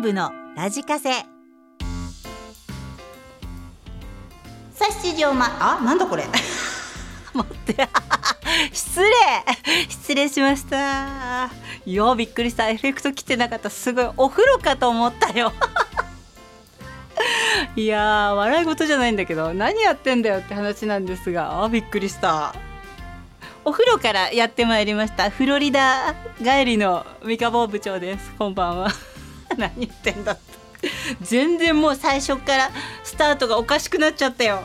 部のラジカセ。さあ7時をまあなんだこれ。待って。失礼。失礼しました。いやびっくりした。エフェクト来てなかった。すごいお風呂かと思ったよ。いやー笑い事じゃないんだけど何やってんだよって話なんですが。あびっくりした。お風呂からやってまいりました。フロリダ帰りの三カボ部長です。こんばんは。何言ってんだって。全然もう最初からスタートがおかしくなっちゃったよ。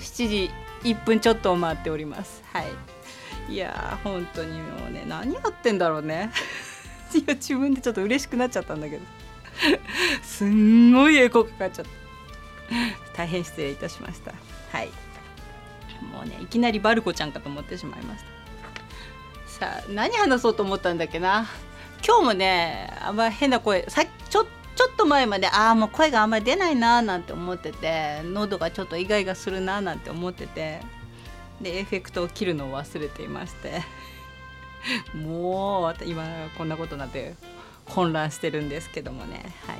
7時1分ちょっとを回っております。はい。いやー本当にもうね何やってんだろうね。いや自分でちょっと嬉しくなっちゃったんだけど。すんごいエコーかかっちゃった。大変失礼いたしました。はい。もうねいきなりバルコちゃんかと思ってしまいました。さあ何話そうと思ったんだっけな今日もねあんま変な声さちょちょっと前までああもう声があんまり出ないなーなんて思ってて喉がちょっとイガイガするなーなんて思っててでエフェクトを切るのを忘れていまして。もう今こんなことになって混乱してるんですけどもね。はい。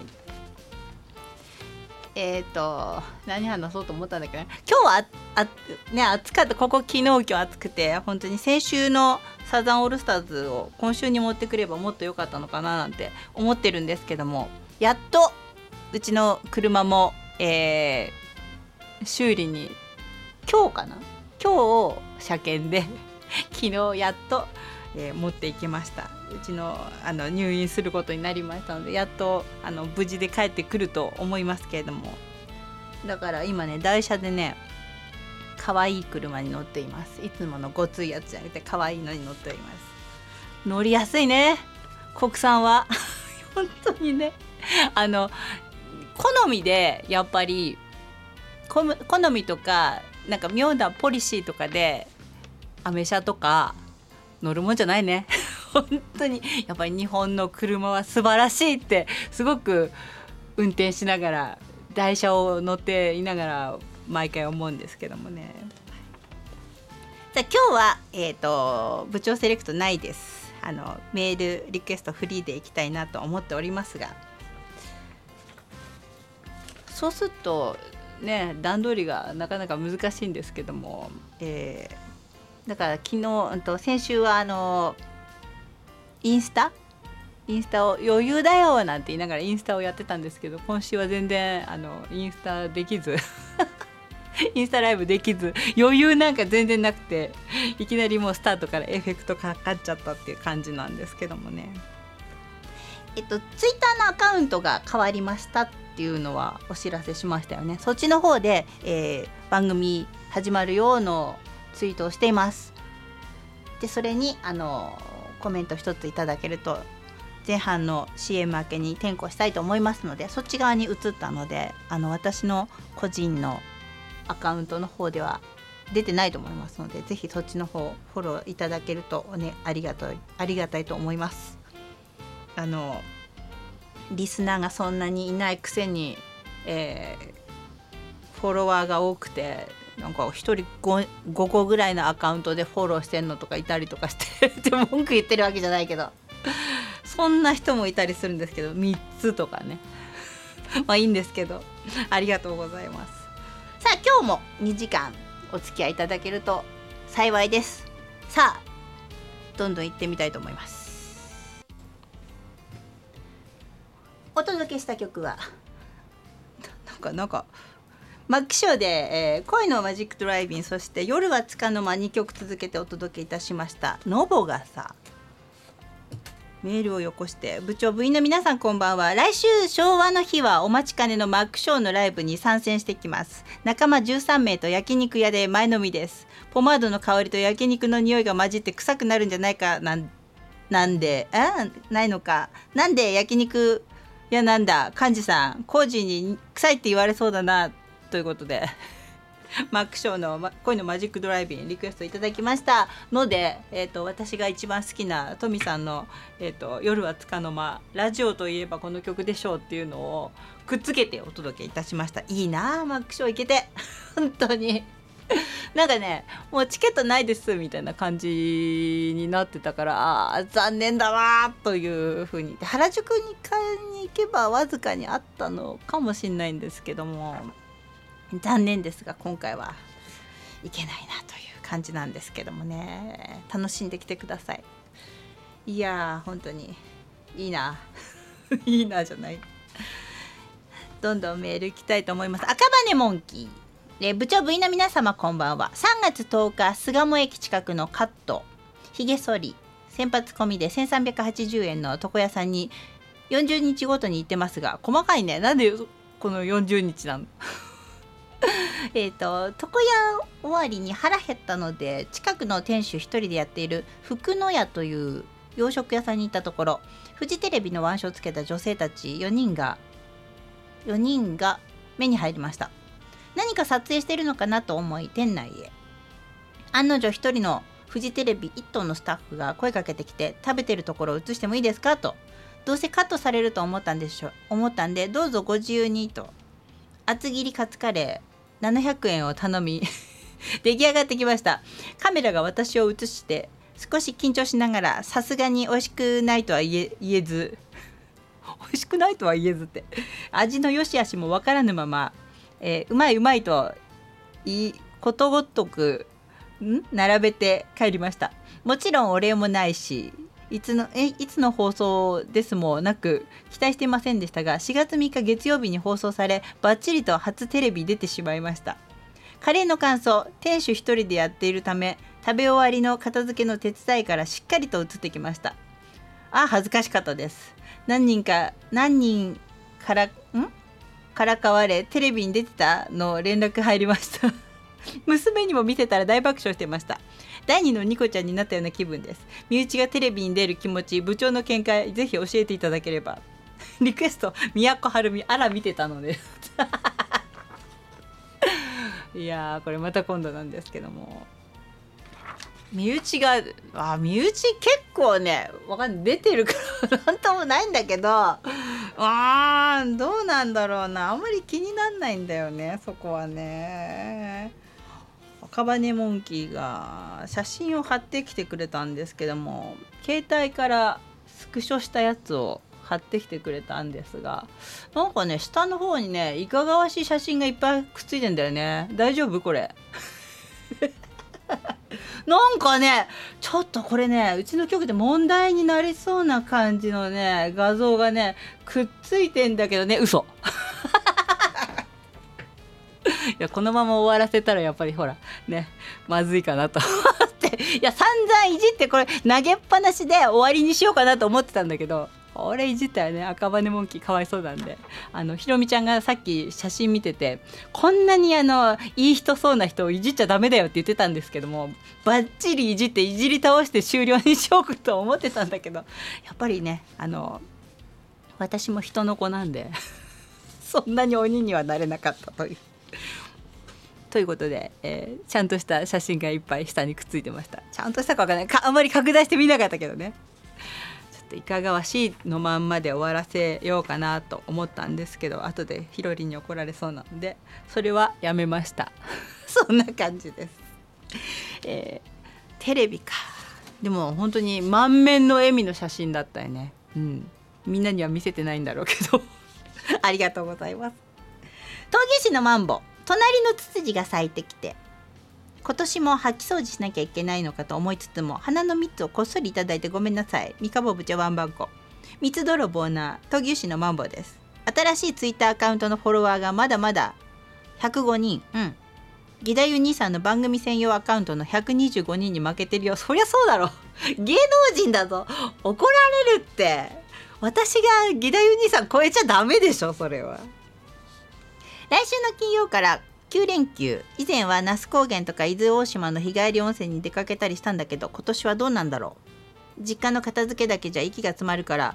えっ、ー、と何話そうと思ったんだけど、今日はあね暑かった。ここ昨日今日暑くて本当に先週のサザンオールスターズを今週に持ってくればもっと良かったのかななんて思ってるんですけどもやっとうちの車も、えー、修理に今日かな今日車検で 昨日やっと、えー、持っていきました。うちのあの入院することになりましたのでやっとあの無事で帰ってくると思いますけれども。だから今ね台車でね可愛い車に乗っています。いつものごついやつじゃなくて可愛いのに乗っております。乗りやすいね。国産は。本当にね。あの好みでやっぱり好みとかなんか妙なポリシーとかでアメ車とか乗るもんじゃないね。本当に。やっぱり日本の車は素晴らしいってすごく運転しながら台車を乗っていながら毎回思うんですけどもね。じゃ今日は、えーと、部長セレクトないです。あのメールリクエストフリーでいきたいなと思っておりますが。そうするとね段取りがなかなか難しいんですけども、えー、だから昨日と先週はあのインスタ？インスタを余裕だよなんて言いながらインスタをやってたんですけど今週は全然あのインスタできず。インスタライブできず余裕なんか全然なくていきなりもうスタートからエフェクトかかっちゃったっていう感じなんですけどもね。えっとツイッターのアカウントが変わりましたっていうのはお知らせしましたよね。そっちの方で、えー、番組始まるようのツイートをしています。でそれにあのコメント一ついただけると前半の CM 明けに転校したいと思いますのでそっち側に移ったのであの私の個人のアカウントの方では出てないと思いますのでぜひそっちの方フォローいただけるとねありがたいありがたいと思います。あのリスナーがそんなにいないくせに、えー、フォロワーが多くてなんか1人 5, 5個ぐらいのアカウントでフォローしてんのとかいたりとかしてって文句言ってるわけじゃないけどそんな人もいたりするんですけど3つとかね。まあいいんですけどありがとうございます。さあ今日も2時間お付き合いいただけると幸いです。さあどんどん行ってみたいと思います。お届けした曲はなんかなんかマッキショーで、えー、恋のマジックドライビンそして夜はつかの間2曲続けてお届けいたしましたノボがさメールをよこして部長部員の皆さんこんばんは。来週昭和の日はお待ちかねのマックショーのライブに参戦してきます。仲間13名と焼肉屋で前のみです。ポマードの香りと焼肉の匂いが混じって臭くなるんじゃないかなんなんで？あないのか。なんで焼肉屋なんだ？幹事さん工事に臭いって言われそうだなということで。マックショーの恋のマジックドライビンリクエストいただきました。ので、えーと、私が一番好きなトミさんの、えーと「夜はつかの間」ラジオといえばこの曲でしょうっていうのをくっつけてお届けいたしました。いいなマックショー行けて。本当に。なんかねもうチケットないですみたいな感じになってたからあ残念だわというふうに原宿に買いに行けばわずかにあったのかもしれないんですけども。残念ですが今回はいけないなという感じなんですけどもね。楽しんできてください。いやー本当にいいな。いいなじゃない。どんどんメールいきたいと思います。赤羽モンキー。え部長部員の皆様こんばんは。3月10日巣鴨駅近くのカット。ひげ剃り。先発込みで1380円の床屋さんに40日ごとに行ってますが細かいね。なんでこの40日なの えっと床屋終わりに腹減ったので近くの店主1人でやっている福の屋という洋食屋さんに行ったところフジテレビの腕章をつけた女性たち4人が4人が目に入りました。何か撮影してるのかなと思い店内へ。案の定1人のフジテレビ1頭のスタッフが声かけてきて食べてるところを映してもいいですかと。どうせカットされると思ったんでしょ思ったんでどうぞご自由にと。厚切りカツカレー。700円を頼み 出来上がってきました。カメラが私を映して少し緊張しながらさすがに美味しくないとは言えず 美味しくないとは言えずって味の良し悪しも分からぬまま、えー、うまいうまいといいことごとくん並べて帰りました。もちろんお礼もないしいつのえいつの放送ですもなく期待していませんでしたが4月3日月曜日に放送されバッチリと初テレビ出てしまいました。カレーの感想店主1人でやっているため食べ終わりの片付けの手伝いからしっかりと映ってきました。あ恥ずかしかったです。何人か何人からん？からかわれテレビに出てたの連絡入りました。娘にも見せたら大爆笑してました。第2のニコちゃんになったような気分です。身内がテレビに出る気持ち部長の見解ぜひ教えていただければ。リクエスト都はるみあら見てたので いやーこれまた今度なんですけども。身内があ身内結構ねわかんない出てるから なんともないんだけど。あーどうなんだろうな。あんまり気になんないんだよねそこはね。赤羽モンキーが写真を貼ってきてくれたんですけども携帯からスクショしたやつを貼ってきてくれたんですがなんかね下の方にねいかがわしい写真がいっぱいくっついてんだよね。大丈夫これ。なんかねちょっとこれねうちの局で問題になりそうな感じのね画像がねくっついてんだけどね嘘。いやこのまま終わらせたらやっぱりほらねまずいかなと思っていや散々いじってこれ投げっぱなしで終わりにしようかなと思ってたんだけどこれいじったらね赤羽モンキーかわいそうなんであのひろみちゃんがさっき写真見ててこんなにあのいい人そうな人をいじっちゃダメだよって言ってたんですけどもバッチリいじっていじり倒して終了にしようかと思ってたんだけどやっぱりねあの私も人の子なんで そんなに鬼にはなれなかったという。ということで、えー、ちゃんとした写真がいっぱい下にくっついてました。ちゃんとしたかわかんない。かあんまり拡大してみなかったけどね。ちょっといかがわしいのまんまで終わらせようかなと思ったんですけど後でひろりに怒られそうなのでそれはやめました。そんな感じです、えー、テレビか。でも本当に満面の笑みの写真だったよね。うん。みんなには見せてないんだろうけど。ありがとうございます。東儀市のマンボ。隣のツツジが咲いてきて今年も掃き掃除しなきゃいけないのかと思いつつも花の蜜をこっそりいただいてごめんなさい。三河部長ワンバンコ蜜泥棒な闘牛士のマンボウです。新しいツイッターアカウントのフォロワーがまだまだ105人。うん。義太夫兄さんの番組専用アカウントの125人に負けてるよ。そりゃそうだろ。芸能人だぞ。怒られるって。私が義太夫兄さん超えちゃダメでしょそれは。来週の金曜から9連休以前は那須高原とか伊豆大島の日帰り温泉に出かけたりしたんだけど今年はどうなんだろう？実家の片付けだけじゃ息が詰まるから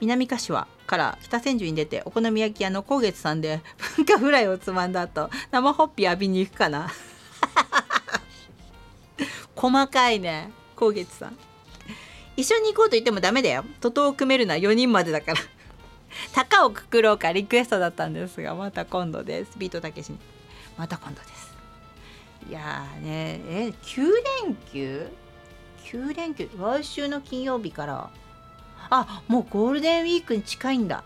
南柏から北千住に出てお好み焼き屋の高月さんで文化フライをつまんだ後生ホッピー浴びに行くかな？細かいね高月さん。一緒に行こうと言ってもダメだよ。徒党を組めるのは4人までだから。高をくくろうかリクエストだったんですがまた今度です。ビートたけしに。また今度です。いやねえ9連休？9連休？来週の金曜日から。あもうゴールデンウィークに近いんだ。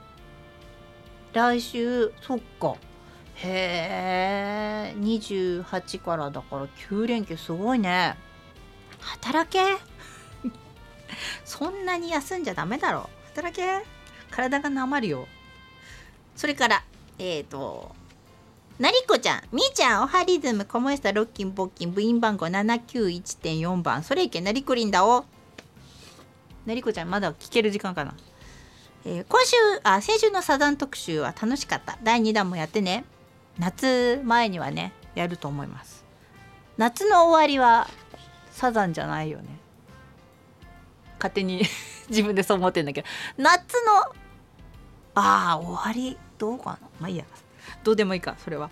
来週？そっか。へえ28からだから9連休すごいね。働け？そんなに休んじゃダメだろ。働け？体がなまるよそれからえっ、ー、となりこちゃん、みーちゃん、おはリズム、コモエスタ、ロッキン、ボッキン、部員番号791.4番、それいけ、なりこりんだお。なりこちゃん、まだ聞ける時間かな。えー、今週、あ、先週のサザン特集は楽しかった。第2弾もやってね。夏前にはね、やると思います。夏の終わりはサザンじゃないよね。勝手に 自分でそう思ってんだけど、夏の、ああ、終わり、どうかな？まあいいや。どうでもいいかそれは。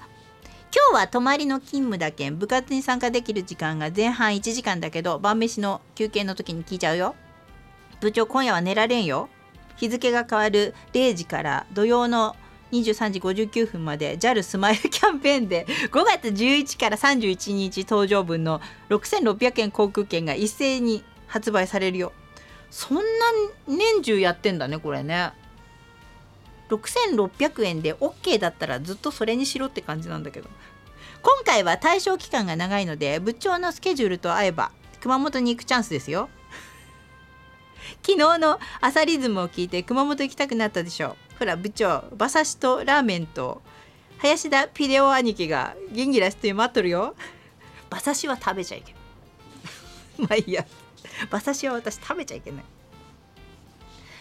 今日は泊まりの勤務だけん部活に参加できる時間が前半1時間だけど晩飯の休憩の時に聞いちゃうよ。部長今夜は寝られんよ。日付が変わる0時から土曜の23時59分まで JAL スマイルキャンペーンで5月11から31日搭乗分の6600円航空券が一斉に発売されるよ。そんな年中やってんだねこれね6600円で OK だったらずっとそれにしろって感じなんだけど。今回は対象期間が長いので部長のスケジュールと合えば熊本に行くチャンスですよ。昨日の朝リズムを聞いて熊本行きたくなったでしょほら部長馬刺しとラーメンと林田ピデオ兄貴が元気出して待っとるよ。馬刺しは食べちゃいけない まあいいや。馬刺しは私食べちゃいけない。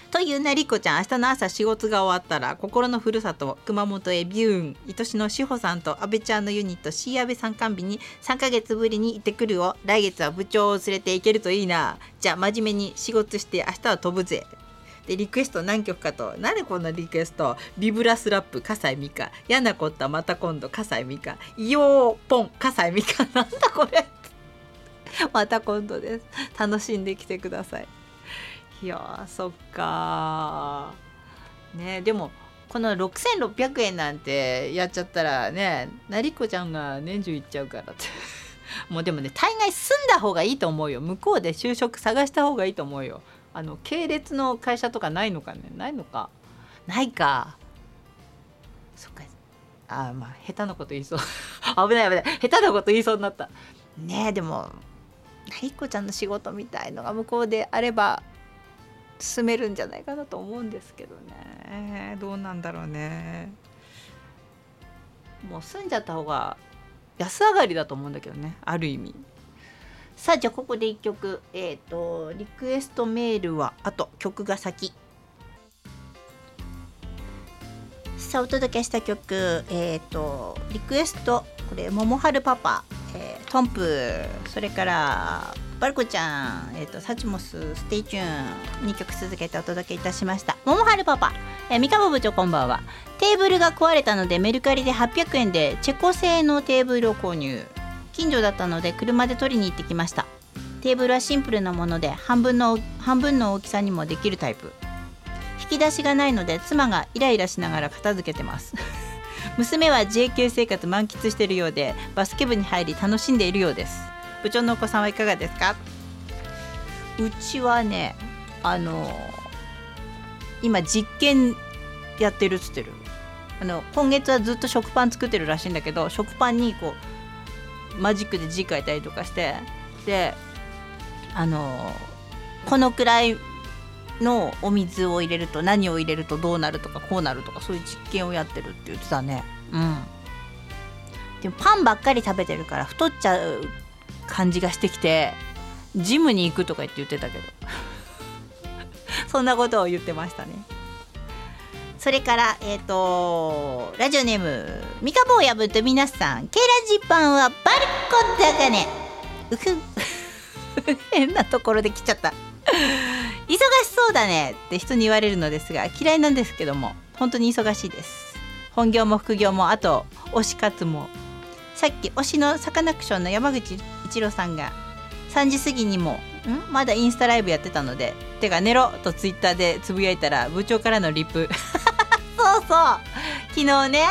というなりこちゃん明日の朝仕事が終わったら心のふるさと熊本へビューン愛しの志保さんと阿部ちゃんのユニット C 阿部参観日に3ヶ月ぶりに行ってくるを来月は部長を連れて行けるといいな。じゃあ真面目に仕事して明日は飛ぶぜ。でリクエスト何曲かと何こんなリクエスト？ビブラスラップ笠井美香。嫌なこったまた今度笠井美香。イヨーポン笠井美香。なんだこれ。また今度です。楽しんできてください。いやそっかねでもこの6600円なんてやっちゃったらね成子ちゃんが年中行っちゃうからって。もうでもね大概住んだ方がいいと思うよ。向こうで就職探した方がいいと思うよ。あの系列の会社とかないのかね？ないのか？ないか。そっか。あまあ下手なこと言いそう。危ない危ない。下手なこと言いそうになった。ねえでも成子ちゃんの仕事みたいのが向こうであれば進めるんじゃないかなと思うんですけどね。どうなんだろうね。もう住んじゃった方が安上がりだと思うんだけどね。ある意味。さあじゃあここで1曲。えっ、ー、とリクエストメールはあと曲が先。さあお届けした曲。えっ、ー、とリクエストこれ「桃春パパ」えー、トンプそれからバルコちゃん、え、ー、と、 Suchmos、STAY TUNE、2曲続けてお届けいたしました。ももはるパパ、えー、三河部長こんばんは。テーブルが壊れたのでメルカリで800円でチェコ製のテーブルを購入。近所だったので車で取りに行ってきました。テーブルはシンプルなもので半分の半分の大きさにもできるタイプ。引き出しがないので妻がイライラしながら片付けてます。娘は JK 生活満喫しているようでバスケ部に入り楽しんでいるようです。部長のお子さんはいかがですか？うちはねあの今実験やってるっつってる。あの今月はずっと食パン作ってるらしいんだけど食パンにこうマジックで字書いたりとかしてであのこのくらいのお水を入れると何を入れるとどうなるとかこうなるとかそういう実験をやってるって言ってたね。うん。でもパンばっかり食べてるから太っちゃう感じがしてきてジムに行くとか言って言ってたけど。そんなことを言ってましたね。それからえっ、ー、とラジオネーム三日坊やぶと皆さん。ケラジパンはバルコだがねうふ 変なところで来ちゃった。忙しそうだねって人に言われるのですが嫌いなんですけども本当に忙しいです。本業も副業もあと推し活も。さっき推しのサカナクションの山口一郎さんが3時過ぎにもん？まだインスタライブやってたので「てか寝ろ!」とツイッターでつぶやいたら部長からのリプ。そうそう。昨日ね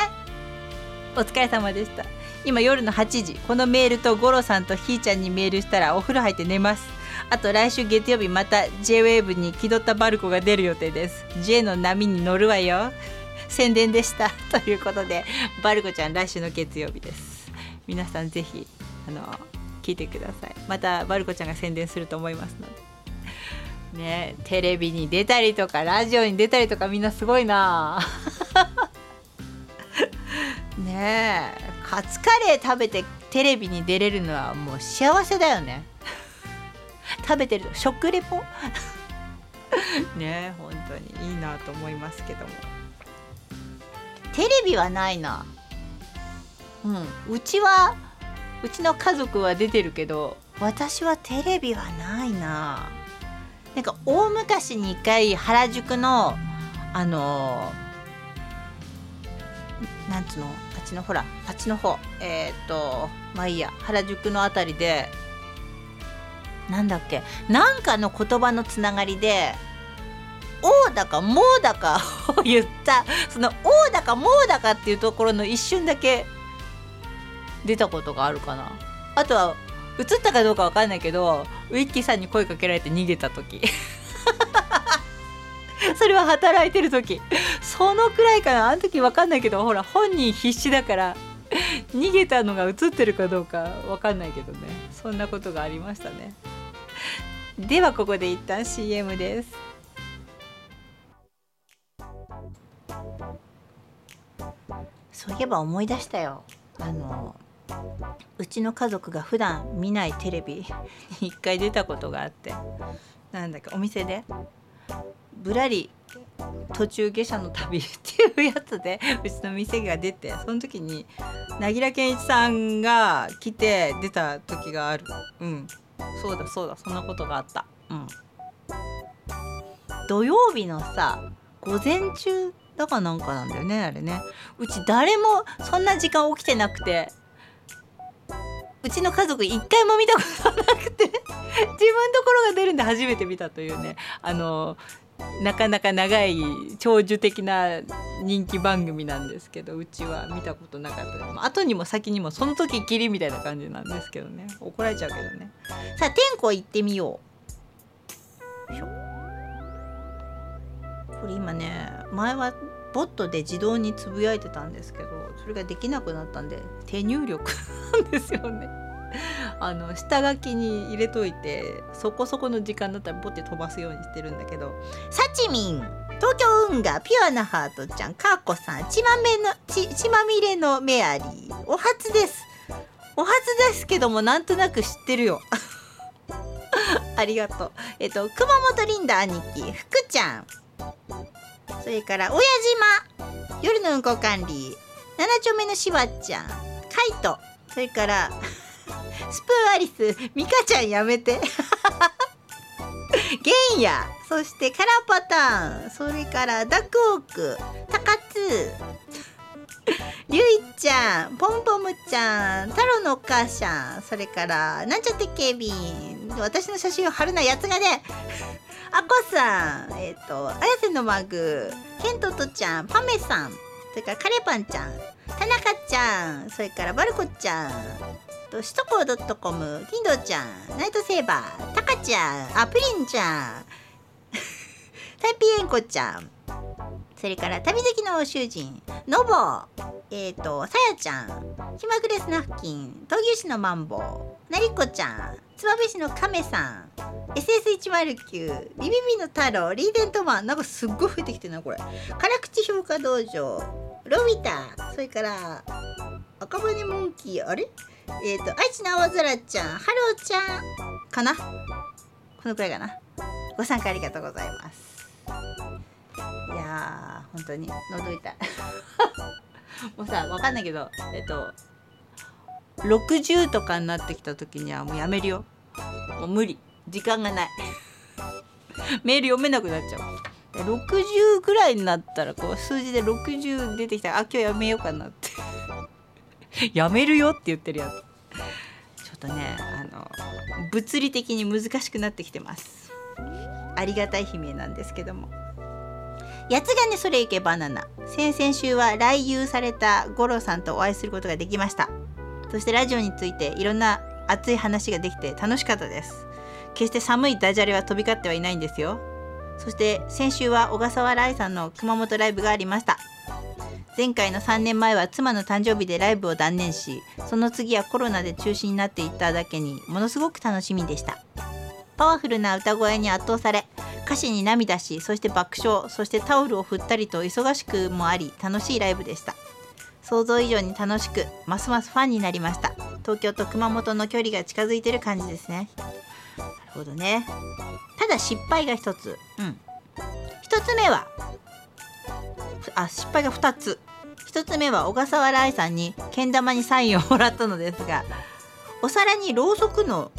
お疲れ様でした。今夜の8時このメールとゴロさんとひーちゃんにメールしたらお風呂入って寝ます。あと来週月曜日また JWAVE に気取ったバルコが出る予定です。J の波に乗るわよ。宣伝でした。ということでバルコちゃん来週の月曜日です。皆さんぜひあの聞いてください。またバルコちゃんが宣伝すると思いますので。ねテレビに出たりとかラジオに出たりとかみんなすごいな。ねえカツカレー食べてテレビに出れるのはもう幸せだよね。食べてる食レポ？ね本当にいいなと思いますけども。テレビはないな。うん。うちはうちの家族は出てるけど私はテレビはないな。なんか大昔に一回原宿のあのなんつうの？あっちのほらあっちの方。えっ、ー、とまあいいや。原宿の辺りでなんだっけ？なんかの言葉のつながりで「おだかもだか」を言った。その「おだかもだか」っていうところの一瞬だけ出たことがあるかな。あとは映ったかどうかわかんないけどウィッキーさんに声かけられて逃げた時。それは働いてる時。そのくらいかな。あの時わかんないけどほら本人必死だから逃げたのが映ってるかどうかわかんないけどね。そんなことがありましたね。ではここで一旦 CM です。そういえば思い出したよ。あのうちの家族が普段見ないテレビに 一回出たことがあって。なんだっけお店で。ぶらり途中下車の旅っていうやつでうちの店が出てその時に凪良健一さんが来て出た時がある。うん。そうだそうだそんなことがあった。うん。土曜日のさ午前中だかなんかなんだよねあれね。うち誰もそんな時間起きてなくてうちの家族一回も見たことなくて 自分ところが出るんで初めて見たというね。あのなかなか長い長寿的な人気番組なんですけどうちは見たことなかった。後にも先にもその時きりみたいな感じなんですけどね。怒られちゃうけどね。さあ天候行ってみよう。これ今ね前はボットで自動につぶやいてたんですけどそれができなくなったんで手入力なんですよね。あの下書きに入れといてそこそこの時間だったらボって飛ばすようにしてるんだけど。サチミン東京運河ピュアなハートちゃんカーコさん血まめの血血まみれのメアリーお初です。お初ですけどもなんとなく知ってるよ。ありがとう。えっと熊本リンダ兄貴福ちゃん。それから親島夜の運行管理7丁目のしばちゃんカイト。それからスプーンアリスミカちゃんやめて。ゲンヤそしてカラパタンそれからダクオークタカツ。リュイちゃんポンポムちゃん太郎のお母さんそれからなんちゃって警備員私の写真を貼るなやつがね。あこさんえっ、ー、と綾瀬のマグケントとちゃんパメさんそれからカレパンちゃん田中ちゃんそれからバルコちゃん。と首都高ドットコム金堂ちゃんナイトセーバータカちゃんあプリンちゃんタイピーエンコちゃん それから旅好きの主人ノボえっ、ー、とさやちゃん気まぐれスナフキン闘牛士のマンボウなりこちゃん燕市の亀さん SS109 ビビビの太郎リーデントマンなんかすっごい増えてきてるなこれ。辛口評価道場ロビタそれから赤羽モンキーあれ？えっ、ー、と愛知の青空ちゃんハローちゃんかな？このくらいかな。ご参加ありがとうございます。いやー本当に喉痛い もうさわかんないけどえっと60とかになってきた時にはもうやめるよ。もう無理。時間がない。メール読めなくなっちゃう。60ぐらいになったらこう数字で60出てきた。らあ今日やめようかなって。やめるよって言ってるやつ。ちょっとねあの物理的に難しくなってきてます。ありがたい悲鳴なんですけども。八つ金それいけバナナ。先々週は来遊された五郎さんとお会いすることができました。そしてラジオについていろんな熱い話ができて楽しかったです。決して寒いダジャレは飛び交ってはいないんですよそして先週は小笠原愛さんの熊本ライブがありました前回の3年前は妻の誕生日でライブを断念しその次はコロナで中止になっていっただけにものすごく楽しみでした。パワフルな歌声に圧倒され歌詞に涙しそして爆笑そしてタオルを振ったりと忙しくもあり楽しいライブでした。想像以上に楽しくますますファンになりました。東京と熊本の距離が近づいてる感じですね。なるほどね。ただ失敗が一つ。うん。一つ目はあ失敗が2つ。1つ目は小笠原愛さんにけん玉にサインをもらったのですがお皿にろうそくの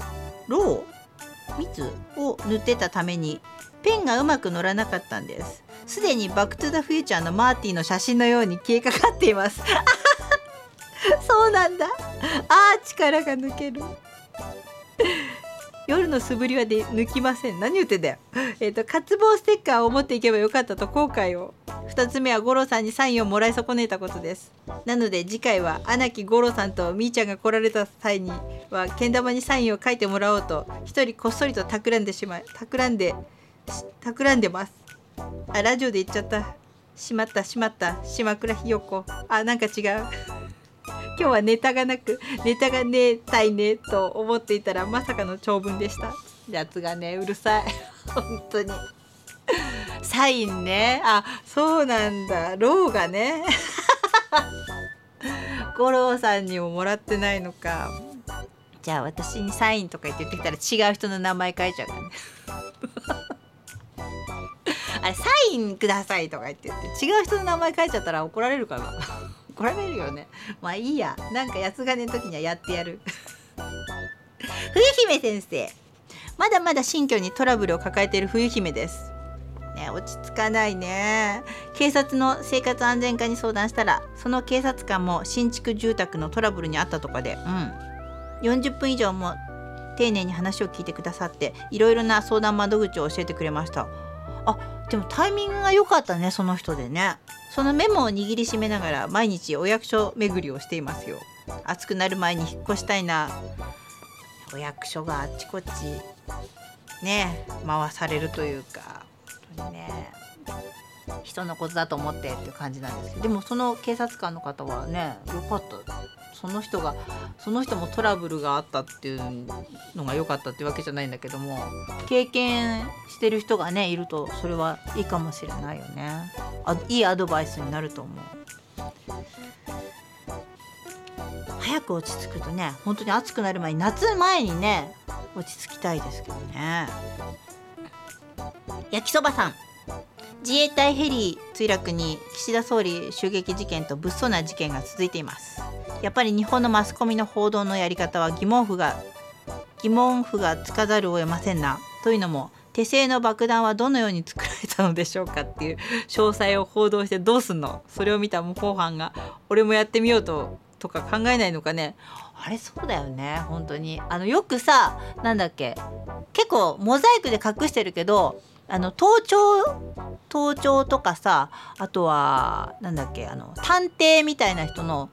ろう蜜を塗ってたためにペンがうまく乗らなかったんです。すでにバックトゥザフューチャーのマーティーの写真のように消えかかっています。そうなんだ。あー力が抜ける。夜の素振りはで抜きません。何言ってんだよ。えっ、ー、と渇望ステッカーを持っていけばよかったと後悔を。2つ目は五郎さんにサインをもらい損ねたことです。なので次回は穴木五郎さんとみーちゃんが来られた際にはけん玉にサインを書いてもらおうと一人こっそりと企んでしまい企んで企んでます。あラジオで言っちゃった。しまったしまった。島倉ひよこあなんか違う。今日はネタがなくネタがねえたいねと思っていたらまさかの長文でした。やつがねうるさい。本当に。サインね。あそうなんだ。ローがね。五郎さんにももらってないのか。じゃあ私にサインとか言ってきたら違う人の名前書いちゃうからね。あれサインくださいとか言って言って違う人の名前書いちゃったら怒られるかな。怒られるよね。まあいいや。なんか八つ金の時にはやってやる。冬姫先生。まだまだ新居にトラブルを抱えている冬姫です。ね落ち着かないね。警察の生活安全課に相談したらその警察官も新築住宅のトラブルにあったとかでうん。40分以上も丁寧に話を聞いてくださっていろいろな相談窓口を教えてくれました。あでもタイミングが良かったねその人でね。そのメモを握りしめながら毎日お役所巡りをしていますよ。暑くなる前に引っ越したいな。お役所があっちこっちね回されるというか。ね。人のことだと思ってっていう感じなんですけど。でもその警察官の方はね良かった。その人がその人もトラブルがあったっていうのが良かったっていうわけじゃないんだけども経験してる人がねいるとそれはいいかもしれないよね。あいいアドバイスになると思う。早く落ち着くとね本当に暑くなる前に夏前にね落ち着きたいですけどね。焼きそばさん。自衛隊ヘリ墜落に岸田総理襲撃事件と物騒な事件が続いています。やっぱり日本のマスコミの報道のやり方は疑問符が疑問符がつかざるを得ませんな。というのも手製の爆弾はどのように作られたのでしょうかっていう詳細を報道してどうすんの？それを見た模倣犯が俺もやってみようととか考えないのかね？あれそうだよね本当に。あのよくさなんだっけ結構モザイクで隠してるけどあの盗聴盗聴とかさあとはなんだっけあの探偵みたいな人の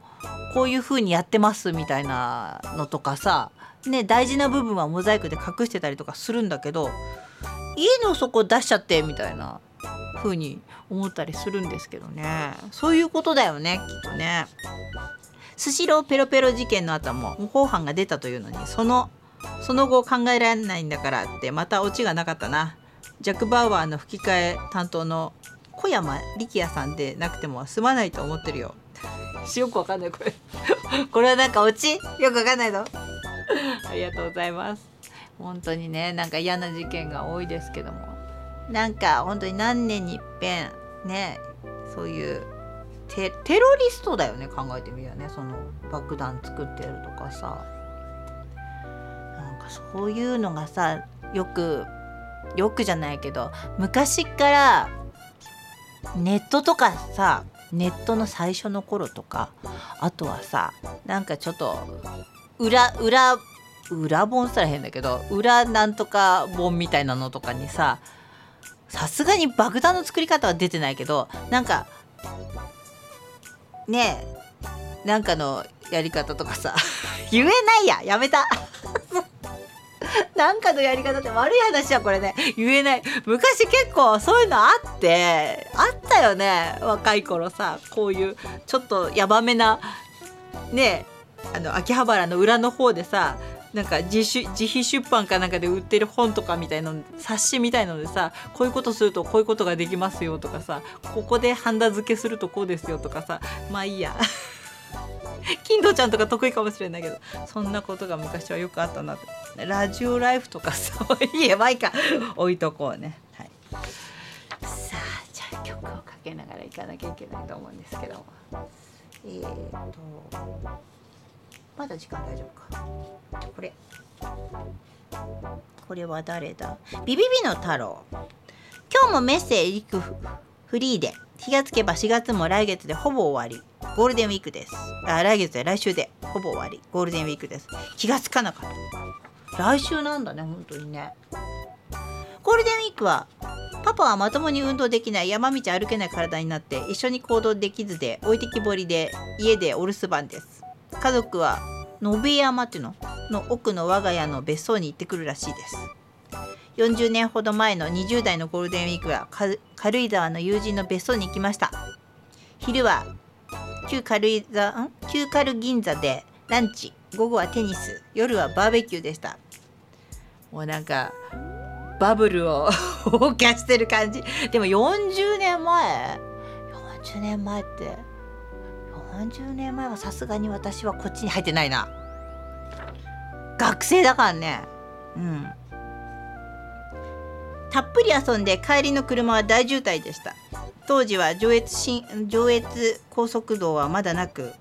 こういう風にやってますみたいなのとかさね大事な部分はモザイクで隠してたりとかするんだけど家の底出しちゃってみたいな風に思ったりするんですけどねそういうことだよねきっとね。スシローペロペロ事件の後も模倣犯が出たというのにそのその後考えられないんだからってまたオチがなかったなジャック・バウアーの吹き替え担当の小山力也さんでなくても済まないと思ってるよ。よくわかんないこれ。これはなんかオチ？よくわかんないの？ありがとうございます。本当にねなんか嫌な事件が多いですけども。なんか本当に何年にいっぺんねそういうテロリストだよね考えてみりゃね。その爆弾作ってるとかさ。なんかそういうのがさよくよくじゃないけど昔からネットとかさネットの最初の頃とかあとはさなんかちょっと裏裏裏本したら変だけど裏なんとか本みたいなのとかにささすがに爆弾の作り方は出てないけどなんかねえなんかのやり方とかさ 言えないややめた。なんかのやり方って悪い話はこれね言えない。昔結構そういうのあってあったよね。若い頃さこういうちょっとヤバめなねあの秋葉原の裏の方でさなんか自主自費出版かなんかで売ってる本とかみたいな冊子みたいのでさこういうことするとこういうことができますよとかさここでハンダ付けするとこうですよとかさまあいいや。金堂ちゃんとか得意かもしれないけどそんなことが昔はよくあったなって。ラジオライフとか そういえばいいか。置いとこうね、はい、さあじゃあ曲をかけながらいかなきゃいけないと思うんですけど。えー、とまだ時間大丈夫か。これ。これは誰だ？ビビビの太郎。今日もメッセージフリーで。気がつけば4月も来月でほぼ終わり。ゴールデンウィークです。あ来月で来週で。ほぼ終わり。ゴールデンウィークです。気がつかなかった。来週なんだね本当にね。ゴールデンウィークはパパはまともに運動できない。山道歩けない体になって一緒に行動できずで置いてきぼりで家でお留守番です。家族は野辺山っていうの？の奥の我が家の別荘に行ってくるらしいです。40年ほど前の20代のゴールデンウィークは軽井沢の友人の別荘に行きました。昼は旧軽井沢旧軽銀座でランチ。午後はテニス。夜はバーベキューでした。もうなんかバブルを 謳歌してる感じ。でも40年前。40年前って。40年前はさすがに私はこっちに入ってないな。学生だからね。うん。たっぷり遊んで帰りの車は大渋滞でした。当時は上越新上越高速道はまだなく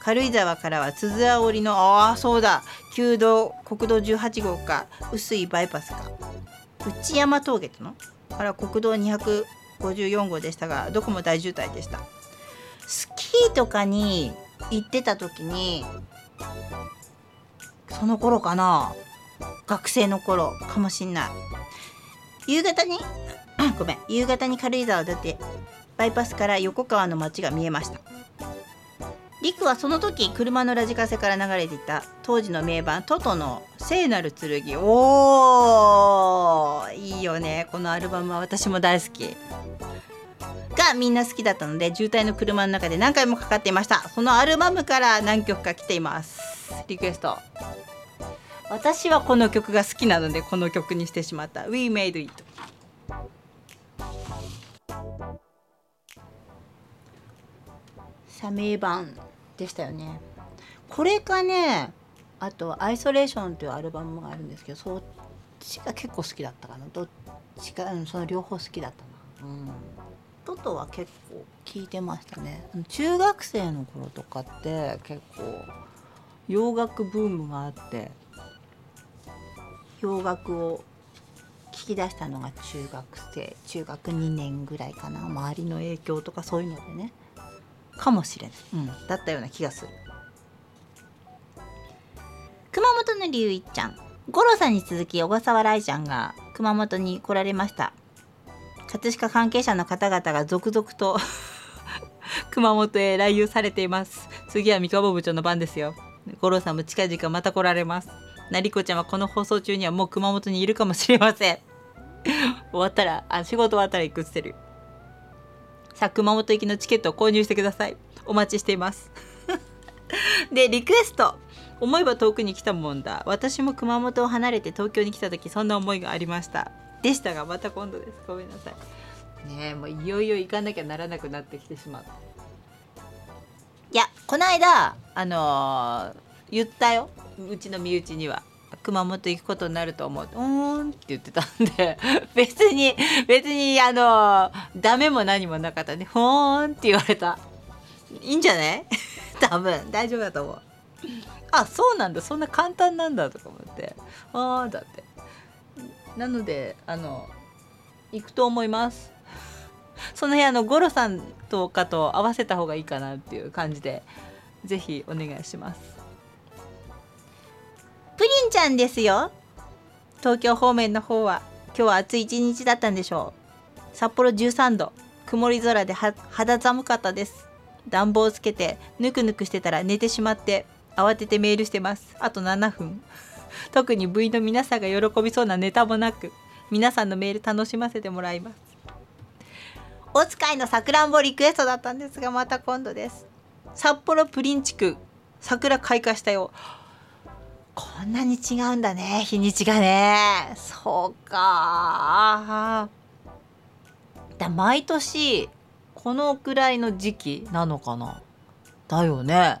軽井沢からは鈴あおりのああそうだ。旧道国道18号か。薄いバイパスか。内山峠っての？から国道254号でしたがどこも大渋滞でした。スキーとかに行ってた時にその頃かな。学生の頃かもしんない。夕方にごめん。夕方に軽井沢を出てバイパスから横川の街が見えました。陸はその時車のラジカセから流れていた当時の名盤「トトの聖なる剣」おーいいよね。このアルバムは私も大好き。がみんな好きだったので渋滞の車の中で何回もかかっていました。そのアルバムから何曲か来ています。リクエスト。私はこの曲が好きなのでこの曲にしてしまった「We Made It」サメ版でしたよね。これかねあと「アイソレーション」というアルバムがあるんですけどそっちが結構好きだったかな。どっちかその両方好きだったな。うん。トトは結構聞いてましたね。中学生の頃とかって結構洋楽ブームがあって洋楽を聞き出したのが中学生中学2年ぐらいかな。周りの影響とかそういうのでね。かもしれない、うん、だったような気がする。熊本の龍一ちゃん。五郎さんに続き小笠原愛ちゃんが熊本に来られました。葛飾関係者の方々が続々と 熊本へ来遊されています。次は三河部長の番ですよ。五郎さんも近々また来られます。成子ちゃんはこの放送中にはもう熊本にいるかもしれません。終わったらあ仕事終わったら行くってるさあ熊本行きのチケットを購入してください。お待ちしています。でリクエスト。思えば遠くに来たもんだ。私も熊本を離れて東京に来た時そんな思いがありました。でしたがまた今度です。ごめんなさい。ねえもういよいよ行かなきゃならなくなってきてしまういやこの間あのー、言ったよ。うちの身内には。熊本行くことになると思う「うん」って言ってたんで。別に別にあの、ダメも何もなかったね「ほーん」って言われた。いいんじゃない？多分。大丈夫だと思う。あそうなんだ。そんな簡単なんだとか思って。ああだって。なのであの行くと思います。その辺あのゴロさんとかと合わせた方がいいかなっていう感じでぜひお願いします。プリンちゃんですよ。東京方面の方は今日は暑い一日だったんでしょう。札幌13度曇り空で肌寒かったです。暖房つけてぬくぬくしてたら寝てしまって慌ててメールしてます。あと7分。特に部員の皆さんが喜びそうなネタもなく皆さんのメール楽しませてもらいます。お使いのさくらんぼリクエストだったんですがまた今度です。札幌プリン地区桜開花したよ。こんなに違うんだね。日にちがね。そうか。だ毎年このくらいの時期なのかな。だよね。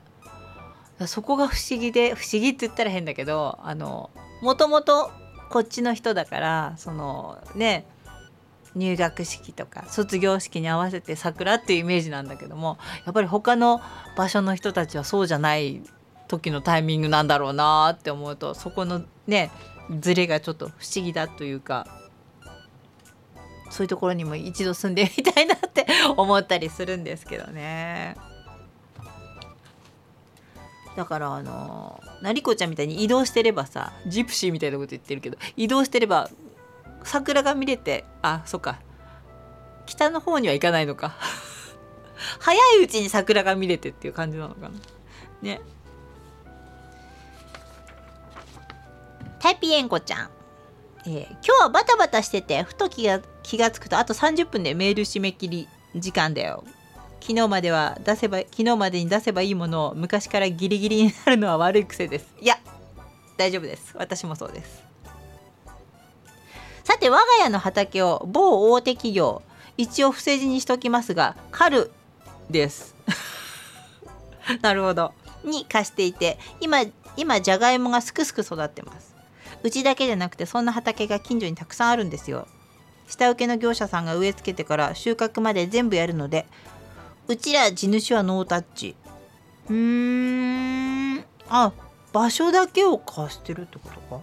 そこが不思議で不思議って言ったら変だけどあのもともとこっちの人だからそのね入学式とか卒業式に合わせて桜っていうイメージなんだけどもやっぱり他の場所の人たちはそうじゃない時のタイミングなんだろうなって思うとそこのねズレがちょっと不思議だというかそういうところにも一度住んでみたいなって思ったりするんですけどね。だからあの成子ちゃんみたいに移動してればさジプシーみたいなこと言ってるけど移動してれば桜が見れてあそっか。北の方には行かないのか。早いうちに桜が見れてっていう感じなのかな。ね。タイピエンコちゃん、えー、今日はバタバタしててふと気が気がつくとあと30分でメール締め切り時間だよ。昨日までは出せば昨日までに出せばいいものを昔からギリギリになるのは悪い癖です。いや大丈夫です。私もそうです。さて我が家の畑を某大手企業一応不正字にしときますがカルです。なるほど。に貸していて今今じゃがいもがすくすく育ってます。うちだけじゃなくてそんな畑が近所にたくさんあるんですよ。下請けの業者さんが植え付けてから収穫まで全部やるのでうちら地主はノータッチ。うーん。あ場所だけを貸してるってことか。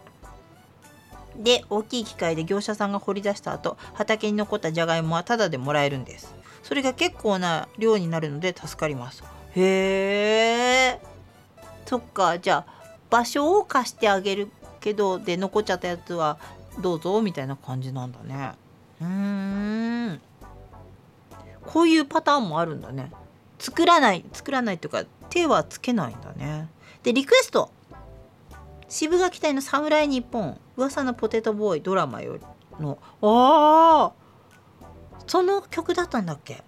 で大きい機械で業者さんが掘り出した後畑に残ったじゃがいもはタダでもらえるんです。それが結構な量になるので助かります。へえそっかじゃあ場所を貸してあげるけどで残っちゃったやつはどうぞみたいな感じなんだね。うーん。こういうパターンもあるんだね。作らない作らないというか手はつけないんだね。でリクエスト。渋垣隊の侍日本噂のポテトボーイドラマよりのああその曲だったんだっけ？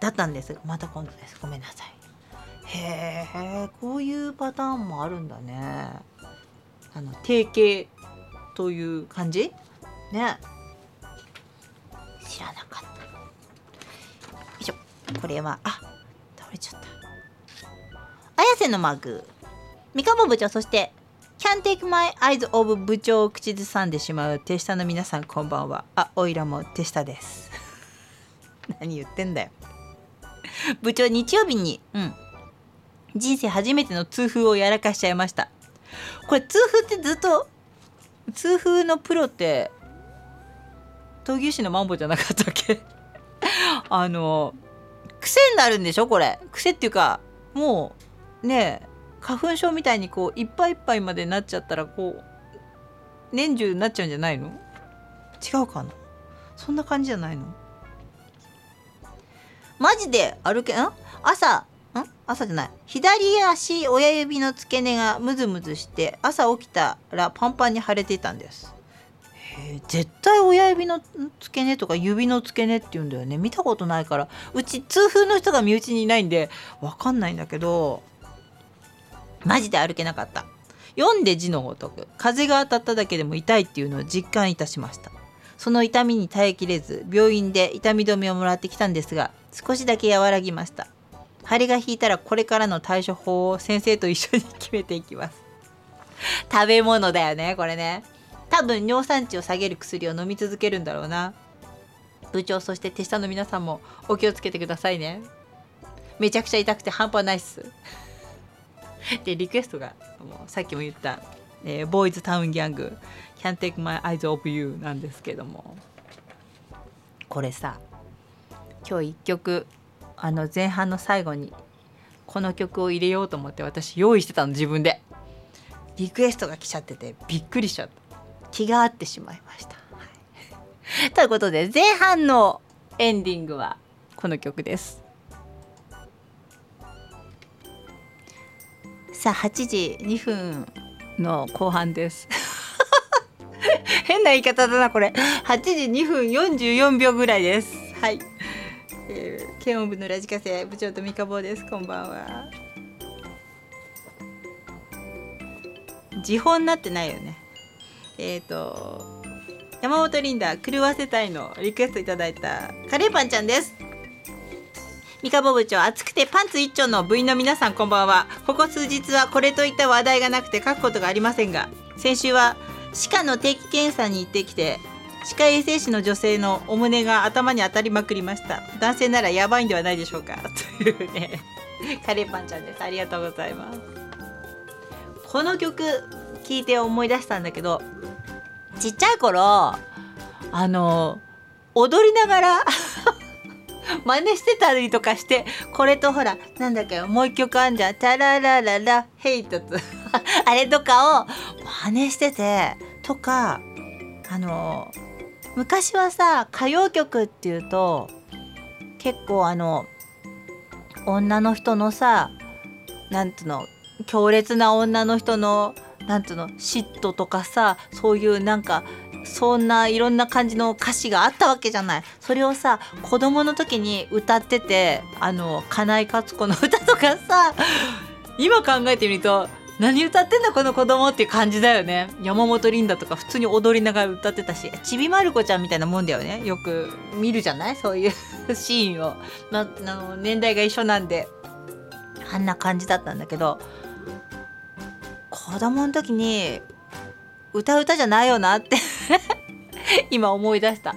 だったんです。がまた今度です。ごめんなさい。へえこういうパターンもあるんだね。あの定型という感じ？ね。知らなかった。よいしょ。これはあ倒れちゃった。綾瀬のマグ。三鴨部長そして Can't take my eyes of 部長を口ずさんでしまう。手下の皆さんこんばんは。あおいらも手下です。何言ってんだよ。部長日曜日にうん。人生初めての痛風をやらかしちゃいました。これ痛風ってずっと痛風のプロって闘牛士のマンボじゃなかったっけ？あの癖になるんでしょ？これ。癖っていうかもうね花粉症みたいにこういっぱいいっぱいまでなっちゃったらこう年中なっちゃうんじゃないの？違うかな？そんな感じじゃないの？マジで歩けん？朝朝じゃない。左足親指の付け根がムズムズして朝起きたらパンパンに腫れていたんです。絶対親指の付け根とか指の付け根って言うんだよね。見たことないから。うち痛風の人が身内にいないんで分かんないんだけどマジで歩けなかった。読んで字のごとく風が当たっただけでも痛いっていうのを実感いたしました。その痛みに耐えきれず病院で痛み止めをもらってきたんですが少しだけ和らぎました。張りが引いたらこれからの対処法を先生と一緒に決めていきます。食べ物だよねこれね。多分尿酸値を下げる薬を飲み続けるんだろうな。部長そして手下の皆さんもお気をつけてくださいね。めちゃくちゃ痛くて半端ないっす。でリクエストがもうさっきも言った「えー、ボーイズタウンギャング Can't Take My Eyes Off You」なんですけども。これさ今日1曲あの前半の最後にこの曲を入れようと思って私用意してたの自分で。リクエストが来ちゃっててびっくりしちゃった。気が合ってしまいました。ということで前半のエンディングはこの曲です。さあ8時2分の後半です。変な言い方だなこれ。8時2分44秒ぐらいです。はい、えー、検温部のラジカセ部長と三日坊です。こんばんは。時報になってないよね。えっ、ー、と山本リンダ狂わせたいのリクエストいただいたカレーパンちゃんです。三日坊部長暑くてパンツ一丁の部員の皆さんこんばんは。ここ数日はこれといった話題がなくて書くことがありませんが先週は歯科の定期検査に行ってきて歯科衛生士の女性のお胸が頭に当たりまくりました。男性ならやばいんではないでしょうか。というね。カレーパンちゃんです。ありがとうございます。この曲聞いて思い出したんだけどちっちゃい頃あの踊りながら 真似してたりとかしてこれとほらなんだっけもう一曲あんじゃん「タララララヘイトツ」あれとかを真似しててとかあの昔はさ歌謡曲っていうと結構あの女の人のさなんていうの強烈な女の人のなんていうの嫉妬とかさそういうなんかそんないろんな感じの歌詞があったわけじゃない。それをさ子供の時に歌っててあの金井勝子の歌とかさ今考えてみると何歌ってんだこの子供っていう感じだよね。山本リンダとか普通に踊りながら歌ってたしちびまる子ちゃんみたいなもんだよね。よく見るじゃない？そういう シーンを。なの年代が一緒なんで。あんな感じだったんだけど子供の時に歌歌じゃないよなって 今思い出した。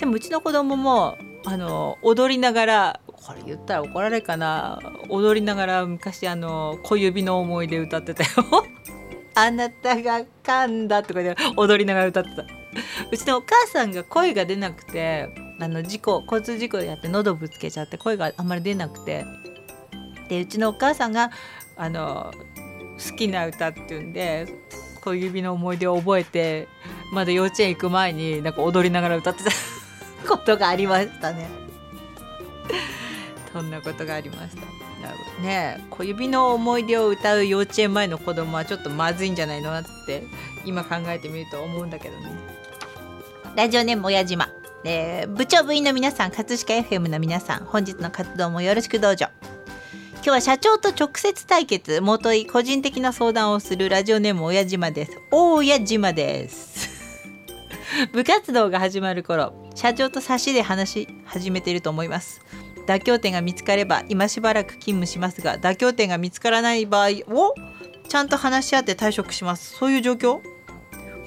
でもうちの子供もあの踊りながらこれ言ったら怒られるかな？踊りながら昔あの小指の思い出歌ってたよ。あなたが噛んだとかで踊りながら歌ってた。うちのお母さんが声が出なくてあの事故交通事故やって喉ぶつけちゃって声があんまり出なくて。でうちのお母さんがあの好きな歌っていうんで小指の思い出を覚えてまだ幼稚園行く前になんか踊りながら歌ってたことがありましたね。そんなことがありました。ね小指の思い出を歌う幼稚園前の子供はちょっとまずいんじゃないのって今考えてみると思うんだけどね。ラジオネーム親島、えー、部長部員の皆さん葛飾 FM の皆さん本日の活動もよろしくどうぞ。今日は社長と直接対決もとい個人的な相談をするラジオネーム親島です大家島です 部活動が始まる頃社長と差しで話し始めていると思います妥協点が見つかれば今しばらく勤務しますが妥協点が見つからない場合をちゃんと話し合って退職します。そういう状況？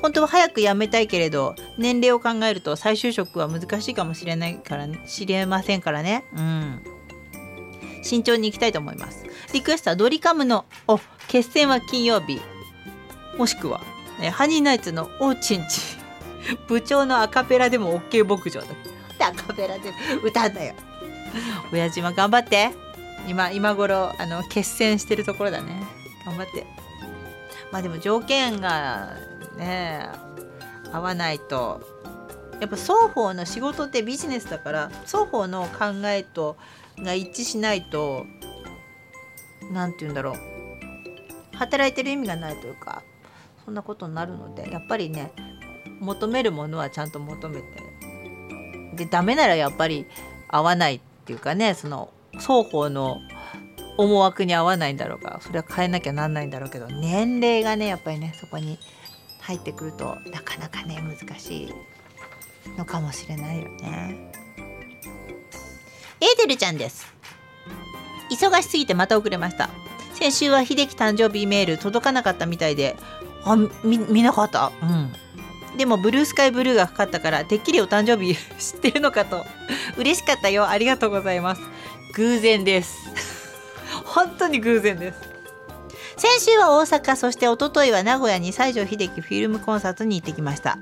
本当は早く辞めたいけれど年齢を考えると再就職は難しいかもしれないから知れませんからね。うん。慎重にいきたいと思います。リクエストはドリカムのお決戦は金曜日。もしくは、えハニーナイツのおちんち。部長のアカペラでも OK 牧場だ。っ てアカペラで歌うんだよ。親父は頑張って。今今頃あの決戦してるところだね。頑張って。まあでも条件がね合わないとやっぱ双方の仕事ってビジネスだから双方の考えとが一致しないと何て言うんだろう。働いてる意味がないというかそんなことになるのでやっぱりね求めるものはちゃんと求めて。でダメならやっぱり合わないっていうかねその双方の思惑に合わないんだろうか。それは変えなきゃなんないんだろうけど年齢がねやっぱりねそこに入ってくるとなかなかね難しいのかもしれないよね。エーデルちゃんです。忙しすぎてまた遅れました。先週は秀樹誕生日メール届かなかったみたいであ見見なかった。うん。でもブルースカイブルーがかかったからてっきりお誕生日 知ってるのかと。嬉しかったよ。ありがとうございます。偶然です。本当に偶然です。先週は大阪そして一昨日は名古屋に西城秀樹フィルムコンサートに行ってきました。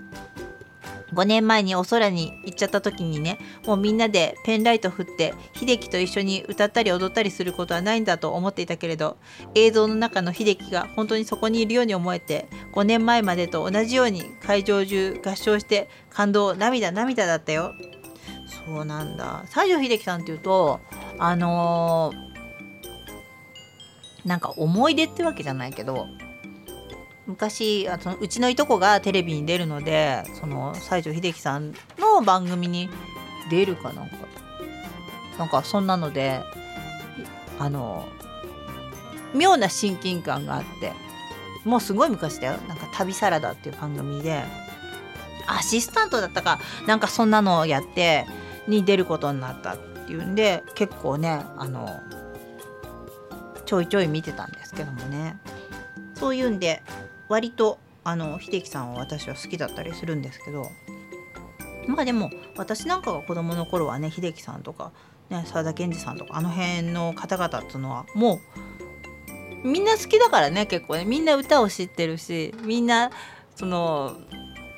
5年前にお空に行っちゃった時にねもうみんなでペンライト振って秀樹と一緒に歌ったり踊ったりすることはないんだと思っていたけれど映像の中の秀樹が本当にそこにいるように思えて5年前までと同じように会場中合唱して感動涙涙だったよ。そうなんだ。西城秀樹さんっていうとあのなんか思い出ってわけじゃないけど昔あそのうちのいとこがテレビに出るのでその西城秀樹さんの番組に出るかなんか。なんかそんなのであの妙な親近感があってもうすごい昔だよ。なんか「旅サラダ」っていう番組でアシスタントだったかなんかそんなのをやってに出ることになったっていうんで結構ねあのちょいちょい見てたんですけどもね。そういうんで割とあの秀樹さんは私は好きだったりするんですけどまあでも私なんかが子供の頃はね秀樹さんとか、ね、沢田研二さんとかあの辺の方々っていうのはもうみんな好きだからね結構ね。みんな歌を知ってるしみんなその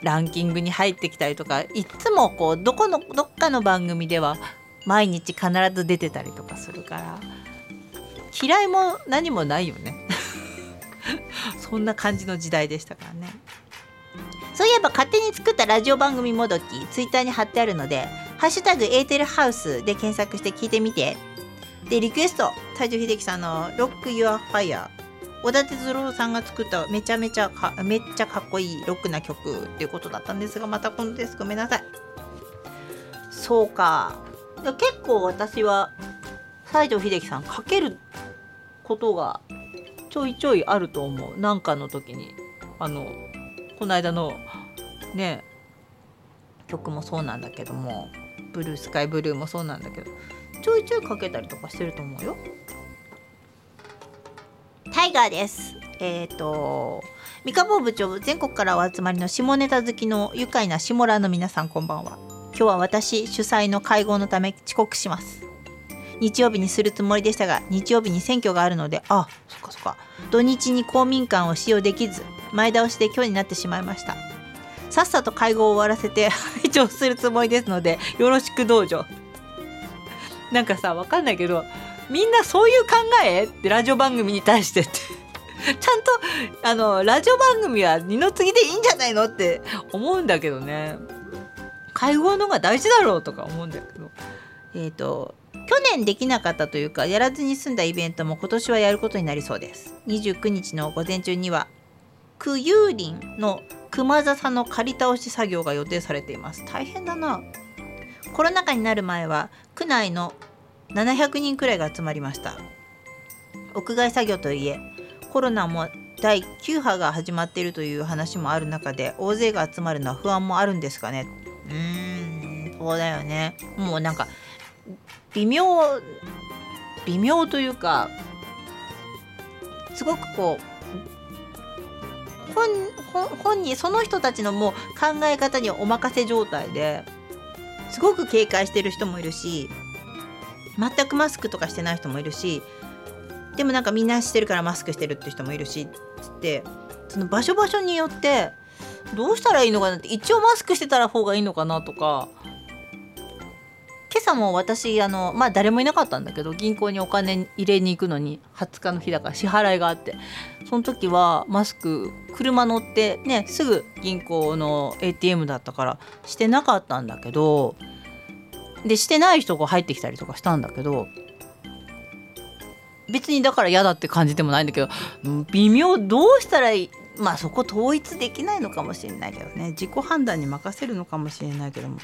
ランキングに入ってきたりとかいつもこうどこのどっかの番組では毎日必ず出てたりとかするから嫌いも何もないよね。そんな感じの時代でしたからね。そういえば勝手に作ったラジオ番組もどきツイッターに貼ってあるので「ハッシュタグエーテルハウス」で検索して聞いてみて。でリクエスト西城秀樹さんの「ロック・ユア・ファイヤー」小田哲郎さんが作っためちゃめちゃかめっちゃかっこいいロックな曲っていうことだったんですがまた今度ですごめんなさい。そうか。結構私は西城秀樹さんかけることがちょいちょいあると思うなんかの時にあのこの間のね曲もそうなんだけども「ブルースカイブルー」もそうなんだけどちょいちょいかけたりとかしてると思うよ。タイガーです。えっ、ー、と三河部長全国からお集まりの下ネタ好きの愉快な下ラの皆さんこんばんは。今日は私主催の会合のため遅刻します。日曜日にするつもりでしたが日曜日に選挙があるのであそっかそっか。土日に公民館を使用できず前倒しで今日になってしまいました。さっさと会合を終わらせて 拝聴するつもりですのでよろしくどうぞ。なんかさわかんないけどみんなそういう考え？ってラジオ番組に対してって。ちゃんとあのラジオ番組は二の次でいいんじゃないの？って思うんだけどね。会合の方が大事だろうとか思うんだけど。えっ、ー、と去年できなかったというかやらずに済んだイベントも今年はやることになりそうです。29日の午前中には九遊林の熊笹の借り倒し作業が予定されています。大変だな。コロナ禍になる前は区内の700人くらいが集まりました。屋外作業といえコロナも第9波が始まっているという話もある中で大勢が集まるのは不安もあるんですかね。うーんそうだよね。もうなんか微妙微妙というかすごくこう本本本人その人たちのもう考え方にお任せ状態ですごく警戒してる人もいるし全くマスクとかしてない人もいるしでもなんかみんなしてるからマスクしてるって人もいるしつってその場所場所によってどうしたらいいのかなって一応マスクしてたら方がいいのかなとか今朝も私あのまあ誰もいなかったんだけど銀行にお金入れに行くのに20日の日だから支払いがあってその時はマスク車乗ってねすぐ銀行の ATM だったからしてなかったんだけどでしてない人が入ってきたりとかしたんだけど別にだから嫌だって感じでもないんだけど微妙どうしたらいいまあそこ統一できないのかもしれないけどね。自己判断に任せるのかもしれないけども。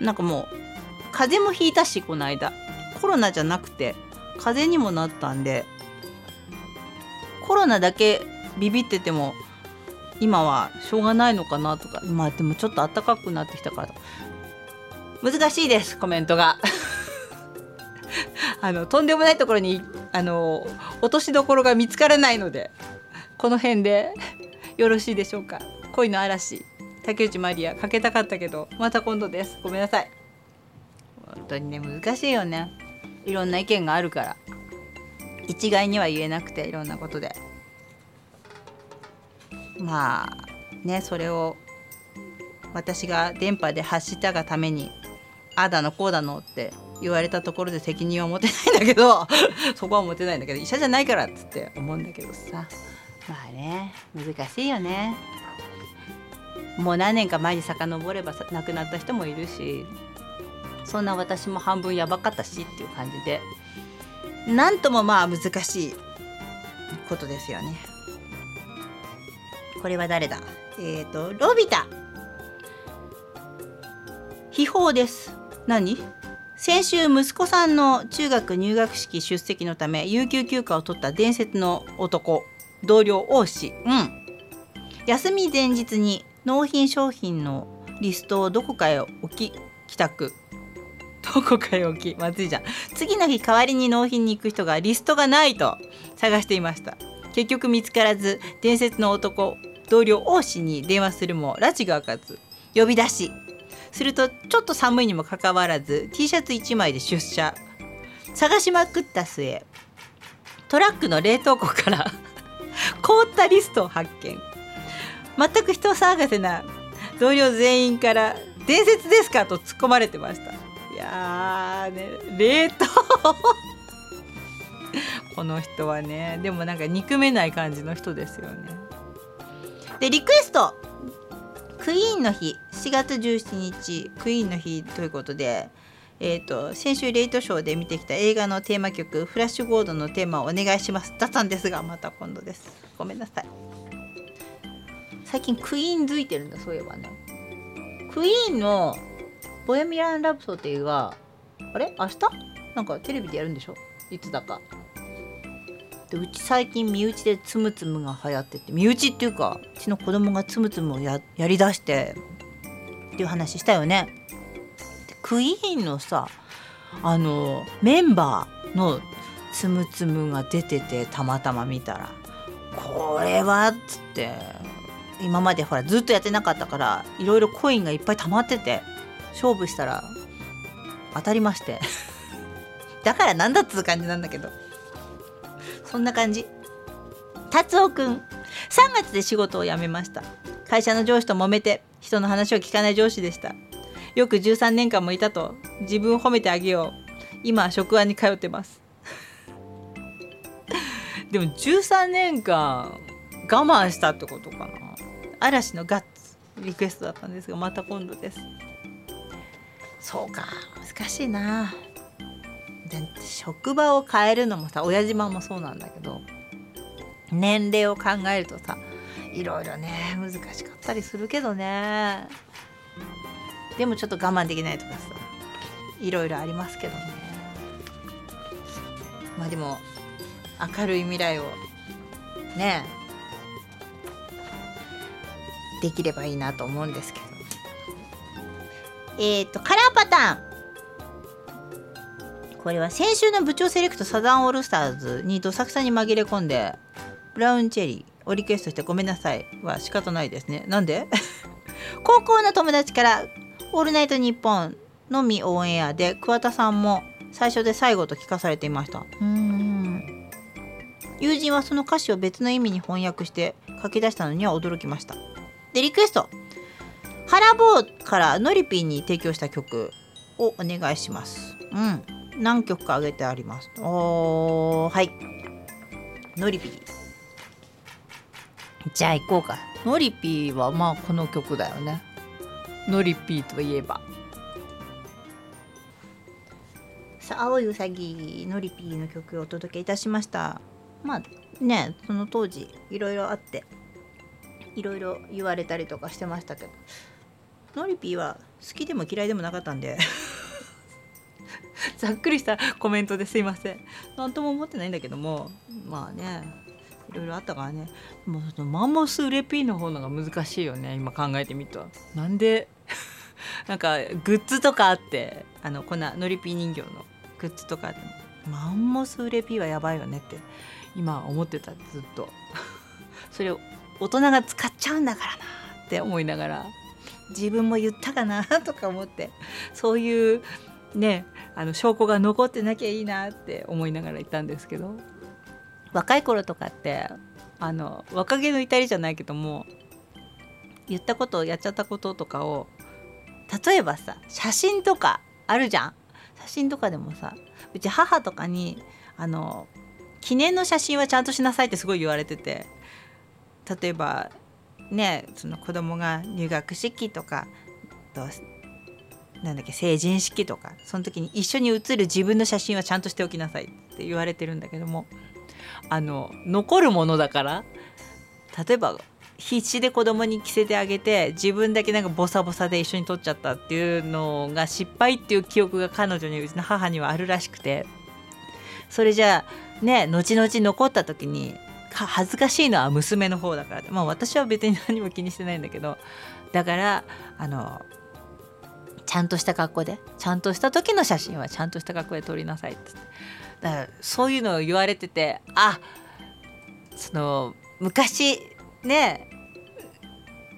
なんかもう風邪もひいたしこの間。コロナじゃなくて風邪にもなったんでコロナだけビビってても今はしょうがないのかなとかまあでもちょっと暖かくなってきたから難しいですコメントが。あのとんでもないところにあの落としどころが見つからないのでこの辺でよろしいでしょうか。恋の嵐。竹内まりやかけたかったけどまた今度です。ごめんなさい。本当にね難しいよね。いろんな意見があるから。一概には言えなくていろんなことで。まあねそれを私が電波で発したがためにあだのこうだのって言われたところで責任は持てないんだけど そこは持てないんだけど医者じゃないからっつって思うんだけどさ。まあね難しいよね。もう何年か前に遡れば亡くなった人もいるしそんな私も半分やばかったしっていう感じでなんともまあ難しいことですよね。これは誰だ？えっ、ー、とロビタ。秘宝です。何？先週息子さんの中学入学式出席のため有給休暇を取った伝説の男同僚王子。うん。休み前日に納品商品のリストをどこかへ置き帰宅 どこかへ置きまずいじゃん。次の日代わりに納品に行く人がリストがないと探していました。結局見つからず伝説の男同僚王子に電話するも拉致が開かず呼び出し。するとちょっと寒いにもかかわらず T シャツ1枚で出社。探しまくった末トラックの冷凍庫から 凍ったリストを発見。全く人騒がせな同僚全員から「伝説ですか?」と突っ込まれてました。いやーね冷凍。この人はねでもなんか憎めない感じの人ですよね。でリクエスト。クイーンの日。7月17日。クイーンの日ということでえーと、先週レイトショーで見てきた映画のテーマ曲「フラッシュゴード」のテーマをお願いします。だったんですがまた今度です。ごめんなさい。最近クイーンづいてるんだそういえばね。クイーンの「ボヘミアン・ラプソディ」があれ？明日？なんかテレビでやるんでしょ？いつだか。でうち最近身内でつむつむが流行ってて身内っていうかうちの子供がつむつむをややりだしてっていう話したよね。でクイーンのさあのメンバーのつむつむが出ててたまたま見たらこれはっつって。今までほらずっとやってなかったからいろいろコインがいっぱい溜まってて勝負したら当たりまして。だからなんだっつう感じなんだけど。そんな感じ。達夫くん。3月で仕事を辞めました。会社の上司と揉めて人の話を聞かない上司でした。よく13年間もいたと自分を褒めてあげよう。今は職場に通ってます。でも13年間我慢したってことかな。嵐のガッツリクエストだったんですがまた今度です。そうか。難しいな。職場を変えるのもさ親島もそうなんだけど年齢を考えるとさいろいろね難しかったりするけどね。でもちょっと我慢できないとかさいろいろありますけどね。まあでも明るい未来をねできればいいなと思うんですけど。えっ、ー、とカラーパターン。これは先週の部長セレクトサザンオールスターズにどさくさに紛れ込んでブラウンチェリーをリクエストしてごめんなさいは仕方ないですね。なんで？高校の友達から「オールナイトニッポン」のみオンエアで桑田さんも最初で最後と聞かされていました。うん。友人はその歌詞を別の意味に翻訳して書き出したのには驚きました。でリクエストハラボーからノリピーに提供した曲をお願いしますうん何曲か挙げてあります。おー、はい。ノリピー。じゃあ行こうか。ノリピーはまあこの曲だよね。ノリピーといえば。さあ、青いうさぎ、ノリピーの曲をお届けいたしました。まあね、その当時いろいろあって、いろいろ言われたりとかしてましたけど、ノリピーは好きでも嫌いでもなかったんで ざっくりしたコメントですいません。何とも思ってないんだけどもまあねいろいろあったからね。もうマンモスウレピーの方のが難しいよね今考えてみると。なんで なんかグッズとかあってあのこんなノリピー人形のグッズとかあってマンモスウレピーはやばいよねって今思ってたずっと。それを大人が使っちゃうんだからなって思いながら自分も言ったかなとか思ってそういうねあの証拠が残ってなきゃいいなって思いながらいたんですけど若い頃とかってあの若気の至りじゃないけども言ったことをやっちゃったこととかを例えばさ写真とかあるじゃん。写真とかでもさうち母とかにあの記念の写真はちゃんとしなさいってすごい言われてて例えばねその子供が入学式とかなんだっけ成人式とかその時に一緒に写る自分の写真はちゃんとしておきなさいって言われてるんだけどもあの残るものだから例えば必死で子供に着せてあげて自分だけなんかボサボサで一緒に撮っちゃったっていうのが失敗っていう記憶が彼女にうちの母にはあるらしくて。それじゃあね後々残った時に恥ずかしいのは娘の方だから。まあ私は別に何も気にしてないんだけど。だからあのちゃんとした格好でちゃんとした時の写真はちゃんとした格好で撮りなさいってだからそういうのを言われててあその昔ね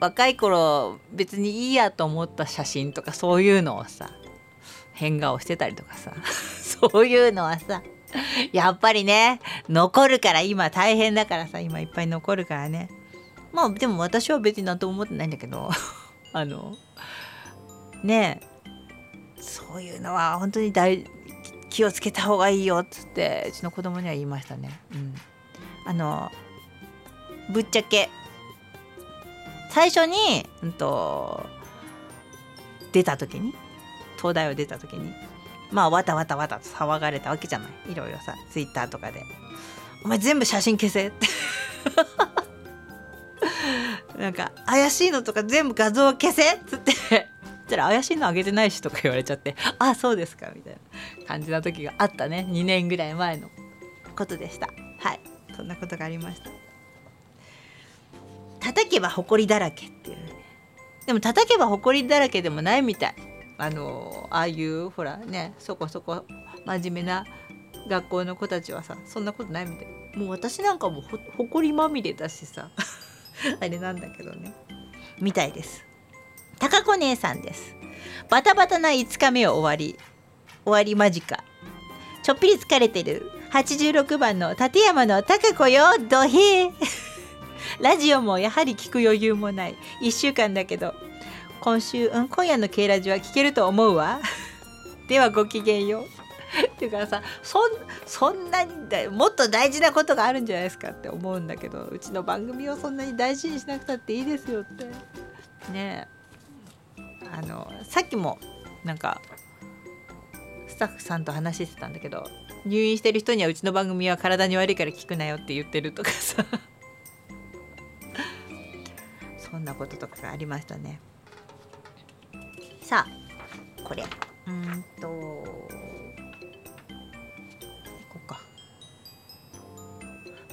若い頃別にいいやと思った写真とかそういうのをさ変顔してたりとかさ。そういうのはさ やっぱりね残るから今大変だからさ今いっぱい残るからねまあでも私は別に何とも思ってないんだけど あのねえそういうのは本当に大気をつけた方がいいよっつってうちの子供には言いましたね。うん、あのぶっちゃけ最初に、うんと、出た時に東大を出た時にまあわたわたわたと騒がれたわけじゃない。いろいろさツイッターとかで「お前全部写真消せ」っ てなんか怪しいのとか全部画像消せ。っつって。ったら怪しいのあげてないしとか言われちゃって。ああそうですかみたいな感じな時があったね。2年ぐらい前のことでした。はい。そんなことがありました。叩けば埃だらけっていうね。でも叩けば埃だらけでもないみたい。あのああいうほらねそこそこ真面目な学校の子たちはさそんなことないみたい。もう私なんかもほほこりまみれだしさ。あれなんだけどね。みたいです。高子姉さんです。バタバタな5日目を終わり終わり間近。ちょっぴり疲れてる。86番の立山の高子よどへ ラジオもやはり聞く余裕もない。1週間だけど今週、うん、今夜の K ラジは聞けると思うわ。ではごきげんよう。っていうかさそんそんなにだもっと大事なことがあるんじゃないですかって思うんだけどうちの番組をそんなに大事にしなくたっていいですよって。ねあのさっきもなんかスタッフさんと話してたんだけど入院してる人にはうちの番組は体に悪いから聞くなよって言ってるとかさ。そんなこととかがありましたね。さこれ。うんと。こうか。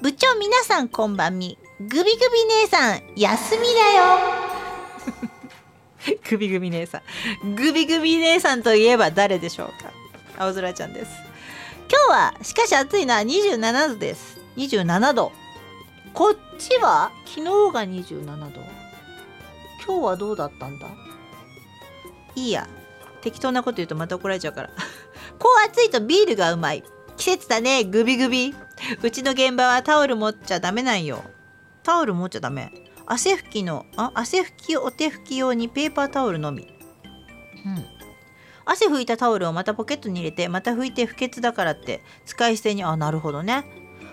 部長皆さんこんばんみ。グビグビ姉さん休みだよ。グビグビ姉さん。グビグビ姉さんといえば誰でしょうか。青空ちゃんです。今日はしかし暑いな。27度です。27度。こっちは？昨日が27度。今日はどうだったんだ？いいや。適当なこと言うとまた怒られちゃうから。こう暑いとビールがうまい。季節だね。グビグビ。うちの現場はタオル持っちゃダメなんよ。タオル持っちゃダメ。汗拭きのあ汗拭きお手拭き用にペーパータオルのみ。うん。汗拭いたタオルをまたポケットに入れてまた拭いて不潔だからって使い捨てに。あなるほどね。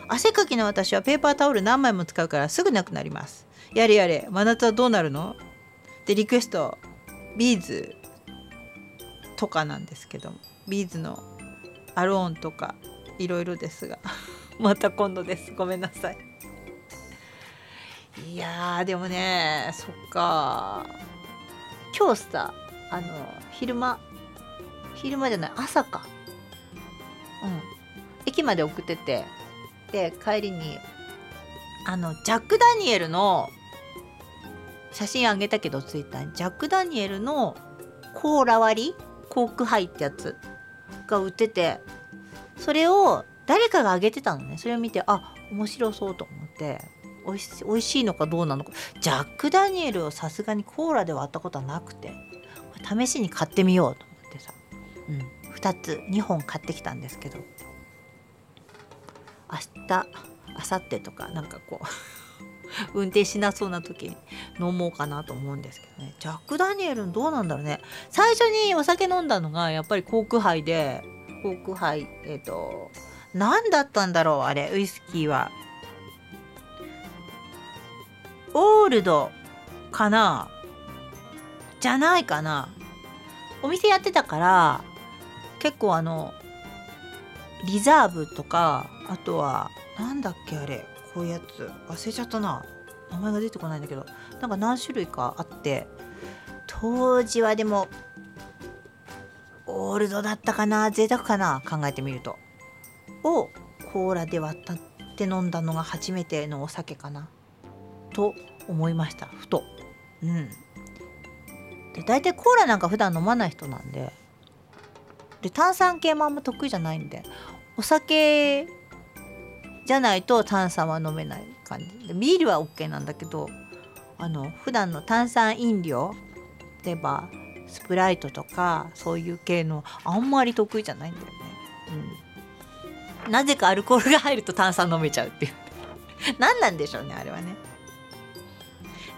汗かきの私はペーパータオル何枚も使うからすぐなくなります。やれやれ。真夏はどうなるの？でリクエスト。 B'z。とかなんですけど B'z の ALONE とかいろいろですが また今度です。ごめんなさい。いやでもねそっか。今日さあの昼間昼間じゃない朝か。うん。駅まで送っててで帰りにあのジャック・ダニエルの写真あげたけどツイッターに。ジャック・ダニエルのコーラ割りコークハイってやつが売っててそれを誰かがあげてたのね。それを見てあ面白そうと思って。おいし美味しいのかどうなのか。ジャック・ダニエルをさすがにコーラで割ったことはなくて。試しに買ってみようと思ってさ、うん、2つ2本買ってきたんですけど。明日明後日とかなんかこう。運転しなそうな時に飲もうかなと思うんですけどね。ジャック・ダニエルどうなんだろうね。最初にお酒飲んだのがやっぱりコークハイでコークハイえっ、ー、と何だったんだろうあれウイスキーは。オールドかな？じゃないかな。お店やってたから結構あのリザーブとかあとはなんだっけあれ。こういうやつ。忘れちゃったな。名前が出てこないんだけど。なんか何種類かあって。当時はでもオールドだったかな。贅沢かな。考えてみると。をコーラで割って飲んだのが初めてのお酒かな。と思いました。ふと。うん。で大体コーラなんか普段飲まない人なんで。で炭酸系もあんま得意じゃないんで。お酒じゃないと炭酸は飲めない感じ。でビールは OK なんだけどあの普段の炭酸飲料例えばスプライトとかそういう系のあんまり得意じゃないんだよね。うん、なぜかアルコールが入ると炭酸飲めちゃうっていう。何なんでしょうねあれはね。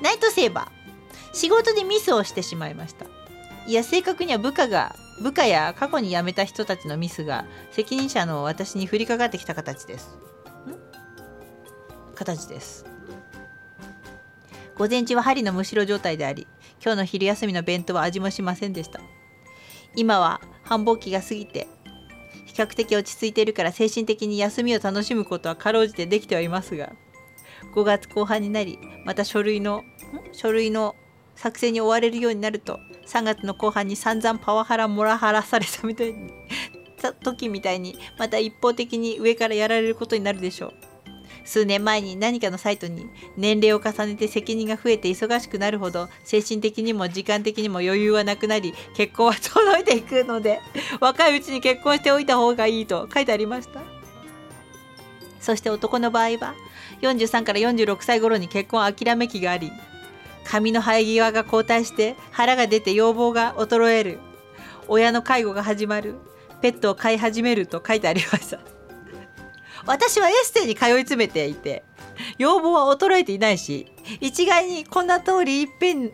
ナイトセーバー。仕事でミスをしてしまいました。いや正確には部下が部下や過去に辞めた人たちのミスが責任者の私に降りかかってきた形です。形です。午前中は針のむしろ状態であり今日の昼休みの弁当は味もしませんでした。今は繁忙期が過ぎて比較的落ち着いているから精神的に休みを楽しむことはかろうじてできてはいますが5月後半になりまた書類の書類の作成に追われるようになると3月の後半に散々パワハラモラハラされたみたいに時みたいにまた一方的に上からやられることになるでしょう。数年前に何かのサイトに年齢を重ねて責任が増えて忙しくなるほど精神的にも時間的にも余裕はなくなり結婚は遠いていくので 若いうちに結婚しておいた方がいいと書いてありました？そして男の場合は43から46歳頃に結婚諦め期があり髪の生え際が後退して腹が出て要望が衰える。親の介護が始まる。ペットを飼い始めると書いてありました。私はエステに通い詰めていて要望は衰えていないし一概にこんな通り一辺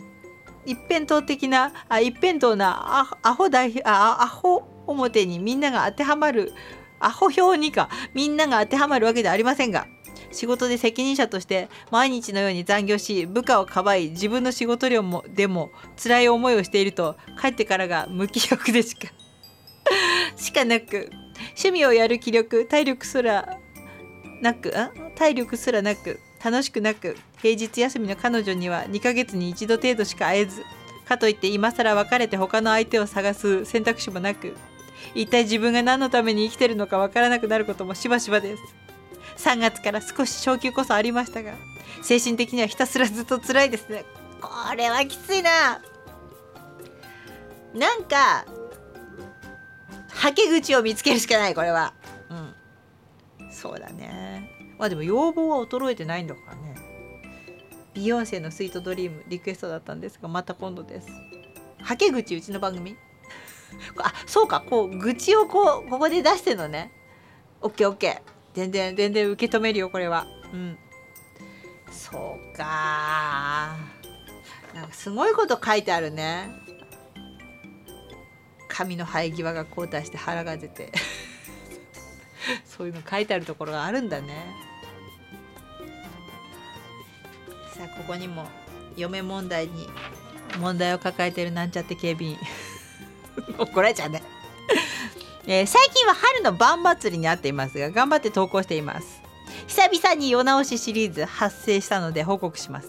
一辺倒的なあ一辺倒なアホ代あアホ表にみんなが当てはまるアホ表にかみんなが当てはまるわけではありませんが仕事で責任者として毎日のように残業し部下をかばい自分の仕事量もでも辛い思いをしていると帰ってからが無気力でしかしかなく趣味をやる気力体力すらなく体力すらなく楽しくなく平日休みの彼女には2ヶ月に1度程度しか会えずかといって今更別れて他の相手を探す選択肢もなく一体自分が何のために生きてるのかわからなくなることもしばしばです。3月から少し昇給こそありましたが精神的にはひたすらずっと辛いですね。これはきついな。なんかはけ口を見つけるしかないこれは。そうだね。まあでも要望は衰えてないんだからね。ビヨンセのスイートドリームリクエストだったんですがまた今度です。はけ口うちの番組。あそうかこう愚痴をこうここで出してのね。オッケーオッケー。全然全然受け止めるよこれは。うん。そうか。なんかすごいこと書いてあるね。髪の生え際が後退して腹が出て。そういうの書いてあるところがあるんだね。さあここにも嫁問題に問題を抱えてるなんちゃって警備員。怒られちゃうね。えー、最近は春の晩祭りにあっていますが頑張って投稿しています。久々に世直しシリーズ発生したので報告します。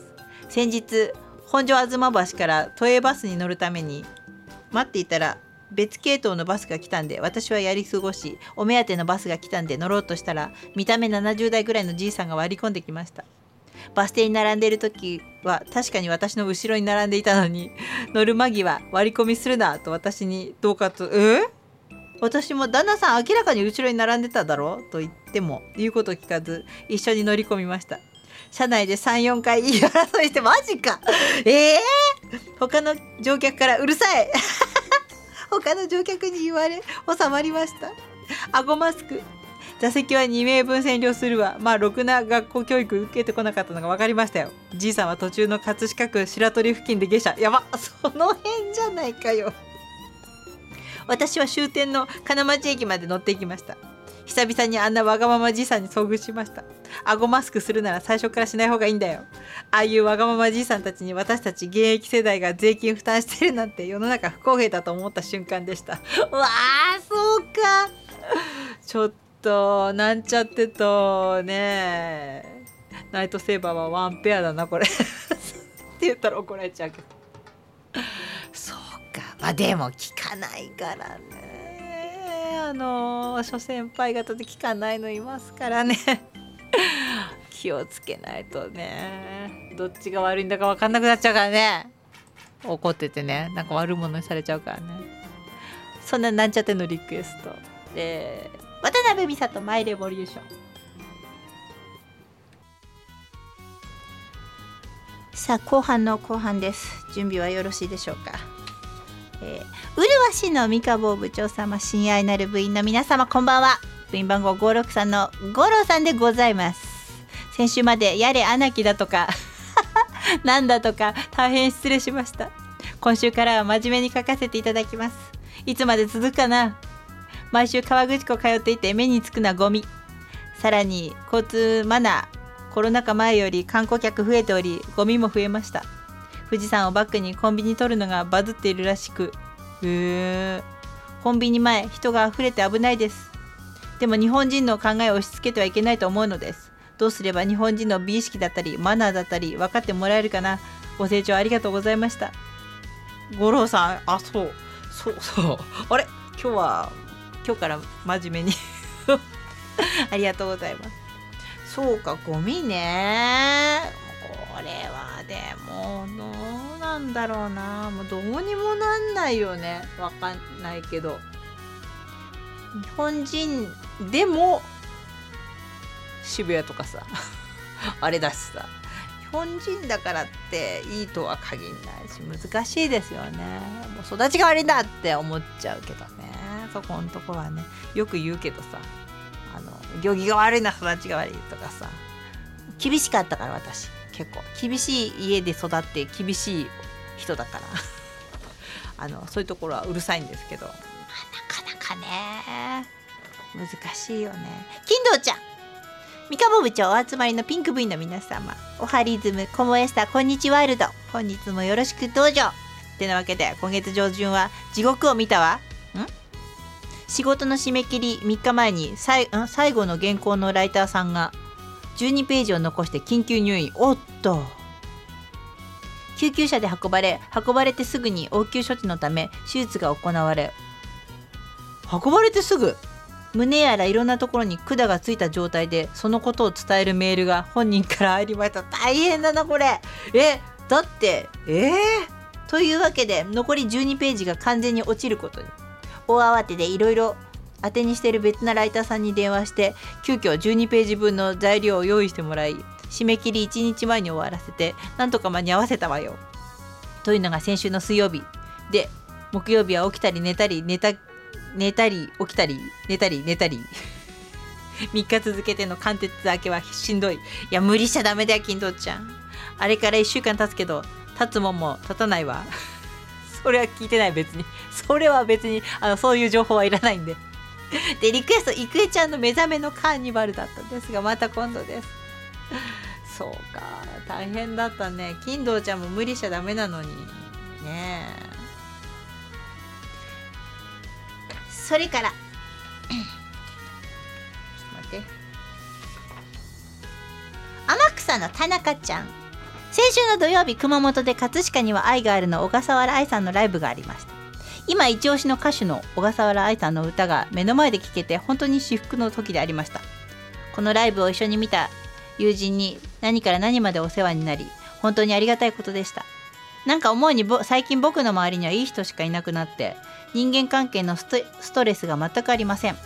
先日本庄東橋から都営バスに乗るために待っていたら別系統のバスが来たんで私はやり過ごしお目当てのバスが来たんで乗ろうとしたら見た目70代ぐらいのじいさんが割り込んできました。バス停に並んでいる時は確かに私の後ろに並んでいたのに乗る間際割り込みするなと私にどうかと「え？私も旦那さん明らかに後ろに並んでただろ？うと言っても言うこと聞かず一緒に乗り込みました。車内で34回言い争いしてマジか！ええー、他の乗客からうるさい！他の乗客に言われ収まりました。顎マスク。座席は2名分占領するわ。まあろくな学校教育受けてこなかったのが分かりましたよ。じいさんは途中の葛飾区白鳥付近で下車。やば。その辺じゃないかよ。私は終点の金町駅まで乗っていきました。久々にあんなわがままじいさんに遭遇しました。顎マスクするなら最初からしない方がいいんだよ。ああいうわがままじいさんたちに私たち現役世代が税金負担してるなんて世の中不公平だと思った瞬間でした。わあそうか。ちょっとなんちゃってとね。ナイトセーバーはワンペアだなこれ。って言ったら怒られちゃうけど。そうか。まあでも聞かないからね。あの諸先輩方で聞かないのいますからね。気をつけないとね。どっちが悪いんだか分かんなくなっちゃうからね。怒っててね。なんか悪いものにされちゃうからね。そんななんちゃってのリクエスト。で渡辺美里マイレボリューション。さあ後半の後半です。準備はよろしいでしょうか？えー、うるわしの三河坊部長様親愛なる部員の皆様こんばんは。部員番号563の五郎さんでございます。先週までやれ穴きだとか なんだとか大変失礼しました。今週からは真面目に書かせていただきます。いつまで続くかな。毎週川口湖通っていて目につくのはゴミ。さらに交通マナーコロナ禍前より観光客増えておりゴミも増えました。富士山をバックにコンビニ取るのがバズっているらしく。へえコンビニ前人が溢れて危ないです。でも日本人の考えを押し付けてはいけないと思うのです。どうすれば日本人の美意識だったりマナーだったり分かってもらえるかな。ご清聴ありがとうございました。五郎さんあそう。そうそう。あれ？今日は今日から真面目に。ありがとうございます。そうかゴミね。これはでもどうなんだろうな。もうどうにもなんないよね。わかんないけど。日本人でも渋谷とかさ あれだしさ日本人だからっていいとは限らないし難しいですよね。もう育ちが悪いんだって思っちゃうけどね。そこんとこはね。よく言うけどさあの行儀が悪いな育ちが悪いとかさ厳しかったから私。結構。厳しい家で育って厳しい人だから。あのそういうところはうるさいんですけど、まあ、なかなかね。難しいよね。金堂ちゃん。三河部長お集まりのピンク部員の皆様。おはリズムコモエスタこんにちワイルド。本日もよろしくどうぞ。ってなわけで今月上旬は地獄を見たわ。ん？仕事の締め切り3日前に最後の原稿のライターさんが12ページを残して緊急入院。おっと。救急車で運ばれ運ばれてすぐに応急処置のため手術が行われ。運ばれてすぐ？胸やらいろんなところに管がついた状態でそのことを伝えるメールが本人から入りました。大変だなこれ。えだってえー、というわけで残り12ページが完全に落ちることに。大慌てでいろいろ当てにしてる別なライターさんに電話して急遽12ページ分の材料を用意してもらい締め切り1日前に終わらせてなんとか間に合わせたわよ。というのが先週の水曜日。で木曜日は起きたり寝たり寝た寝たり起きたり寝たり寝たり。3 日続けての貫徹明けはしんどい。いや無理しちゃダメだよ金藤ちゃん。あれから1週間経つけど立つもんも立たないわ。それは聞いてない別に。それは別にあのそういう情報はいらないんで。でリクエスト郁恵ちゃんの目覚めのカーニバルだったんですがまた今度です。そうか大変だったね。金藤ちゃんも無理しちゃダメなのにね。えそれから ちょっと待って。天草の田中ちゃん。先週の土曜日熊本で葛飾には愛があるの小笠原愛さんのライブがありました。今一押しの歌手の小笠原愛さんの歌が目の前で聴けて本当に至福の時でありました。このライブを一緒に見た友人に何から何までお世話になり本当にありがたいことでした。なんか思うに最近僕の周りにはいい人しかいなくなって人間関係のストレスが全くありません。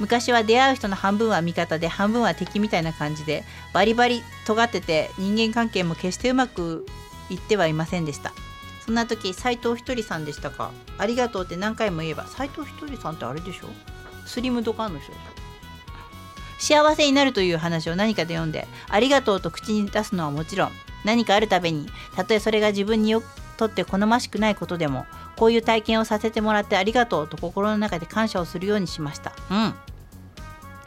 昔は出会う人の半分は味方で半分は敵みたいな感じでバリバリ尖ってて人間関係も決してうまくいってはいませんでした。そんな時斎藤ひとりさんでしたか？ありがとうって何回も言えば斎藤ひとりさんってあれでしょ？スリムドカンの人でしょ？幸せになるという話を何かで読んでありがとうと口に出すのはもちろん何かあるたびにたとえそれが自分によとって好ましくないことでもこういう体験をさせてもらってありがとうと心の中で感謝をするようにしました。うん。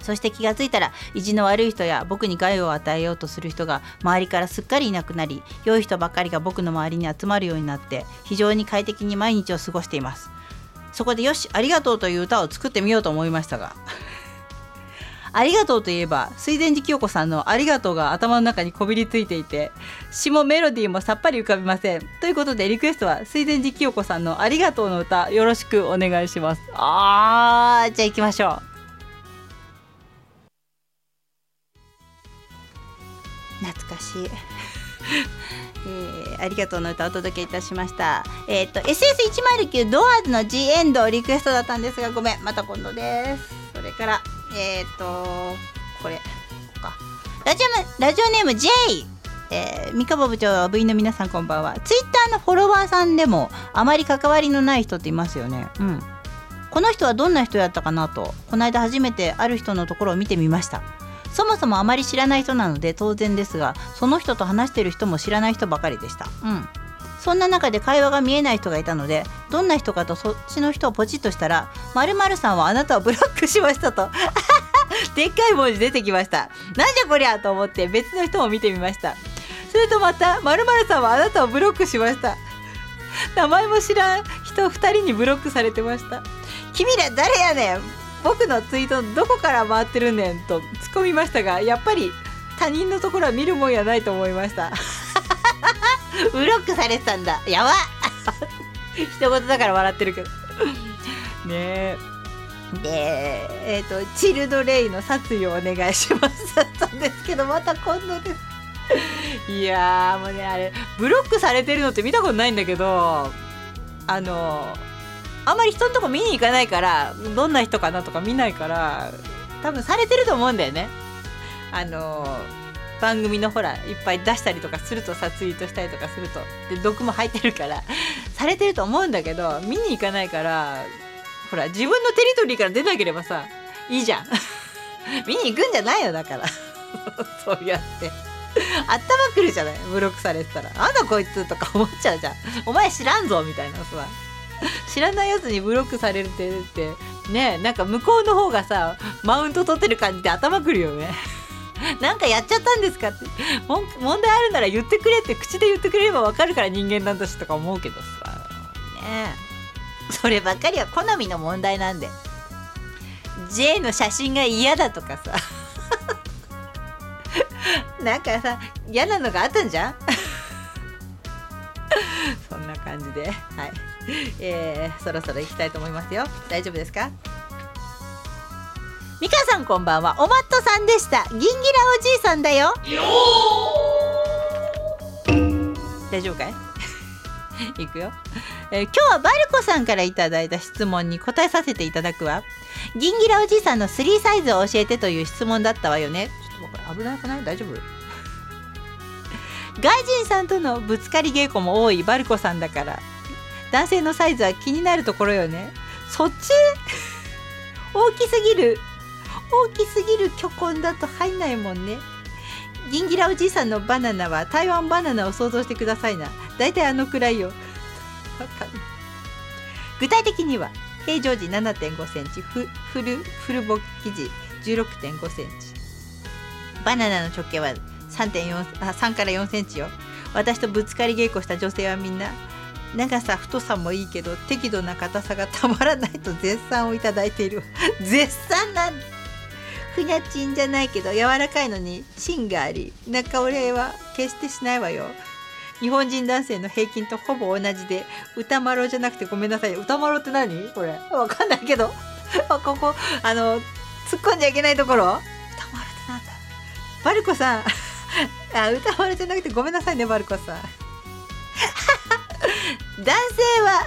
そして気がついたら意地の悪い人や僕に害を与えようとする人が周りからすっかりいなくなり良い人ばっかりが僕の周りに集まるようになって非常に快適に毎日を過ごしています。そこでよしありがとうという歌を作ってみようと思いましたが。ありがとうといえば水前寺清子さんのありがとうが頭の中にこびりついていて詩もメロディーもさっぱり浮かびません。ということでリクエストは水前寺清子さんのありがとうの歌よろしくお願いします。あーじゃあ行きましょう。懐かしい。えー、ありがとうの歌をお届けいたしました。えっ、ー、と SS109 ドアーズの G エンドリクエストだったんですがごめんまた今度です。それからえっ、とこれラジオラジオネーム J えー、三河部長部員の皆さんこんばんは。ツイッターのフォロワーさんでもあまり関わりのない人っていますよね。うん。この人はどんな人やったかなとこの間初めてある人のところを見てみました。そもそもあまり知らない人なので当然ですがその人と話してる人も知らない人ばかりでした。うん。そんな中で会話が見えない人がいたのでどんな人かとそっちの人をポチッとしたら「まるさんはあなたをブロックしました」と。でっかい文字出てきました。なんじゃこりゃと思って別の人も見てみました。それとまた「まるさんはあなたをブロックしました」名前も知らん人2人にブロックされてました。君ら誰やねん僕のツイートどこから回ってるねんと突っ込みましたがやっぱり他人のところは見るもんやないと思いました。ブロックされてたんだ。やば。一言だから笑ってるけど。ねえ。でえっ、ー、とチルドレイの殺意をお願いします。だったんですけどまた今度です。いやもうねあれブロックされてるのって見たことないんだけどあのあんまり人のとこ見に行かないからどんな人かなとか見ないから多分されてると思うんだよね。あの番組のほらいっぱい出したりとかするとさツイートしたりとかすると。で毒も入ってるからされてると思うんだけど見に行かないからほら自分のテリトリーから出なければさいいじゃん。見に行くんじゃないよだから。そうやって。頭くるじゃない？ブロックされてたら「あんだこいつ」とか思っちゃうじゃん「お前知らんぞ」みたいなさ。知らないやつにブロックされるってってねなんか向こうの方がさマウント取ってる感じで頭くるよね。なんかやっちゃったんですかって。問題あるなら言ってくれって口で言ってくれればわかるから人間なんだしとか思うけどさ。ねそればっかりは好みの問題なんで。J の写真が嫌だとかさ。なんかさ嫌なのがあったんじゃん？そんな感じで。はい。えー、そろそろ行きたいと思いますよ。大丈夫ですか？ミカさんこんばんは。おまっとさんでした。ギンギラおじいさんだよ。大丈夫かい？いくよ、えー、今日はバルコさんからいただいた質問に答えさせていただくわ。ギンギラおじいさんの3サイズを教えてという質問だったわよね。ちょっとこれ危なくない？大丈夫？外人さんとのぶつかり稽古も多いバルコさんだから。男性のサイズは気になるところよね。そっち？大きすぎる。大きすぎる巨根だと入んないもんね。ギンギラおじいさんのバナナは台湾バナナを想像してくださいな。だいたいあのくらいよ。具体的には平常時7.5センチフフルフルボ生地16.5センチ。バナナの直径は3.4あ3から4センチよ。私とぶつかり稽古した女性はみんな長さ太さもいいけど適度な硬さがたまらないと絶賛をいただいている。絶賛なんふにゃちんじゃないけど柔らかいのに芯があり。中折れは決してしないわよ。日本人男性の平均とほぼ同じで歌丸じゃなくてごめんなさい。歌丸って何？これ。わかんないけど。ここあの突っ込んじゃいけないところ。歌丸ってなんだ？バルコさん。あ歌丸じゃなくてごめんなさいねバルコさん。男性は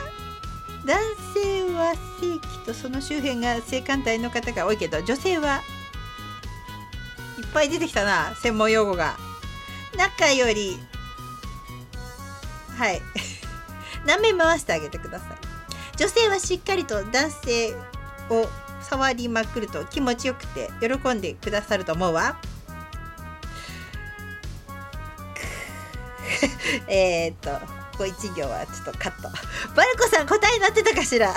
男性は正規とその周辺が性感帯の方が多いけど女性はいっぱい出てきたな。専門用語が。中より。はい。何面回してあげてください。女性はしっかりと男性を触りまくると気持ちよくて喜んでくださると思うわ。えっと。こ1行はちょっとカット。バルコさん答えになってたかしら？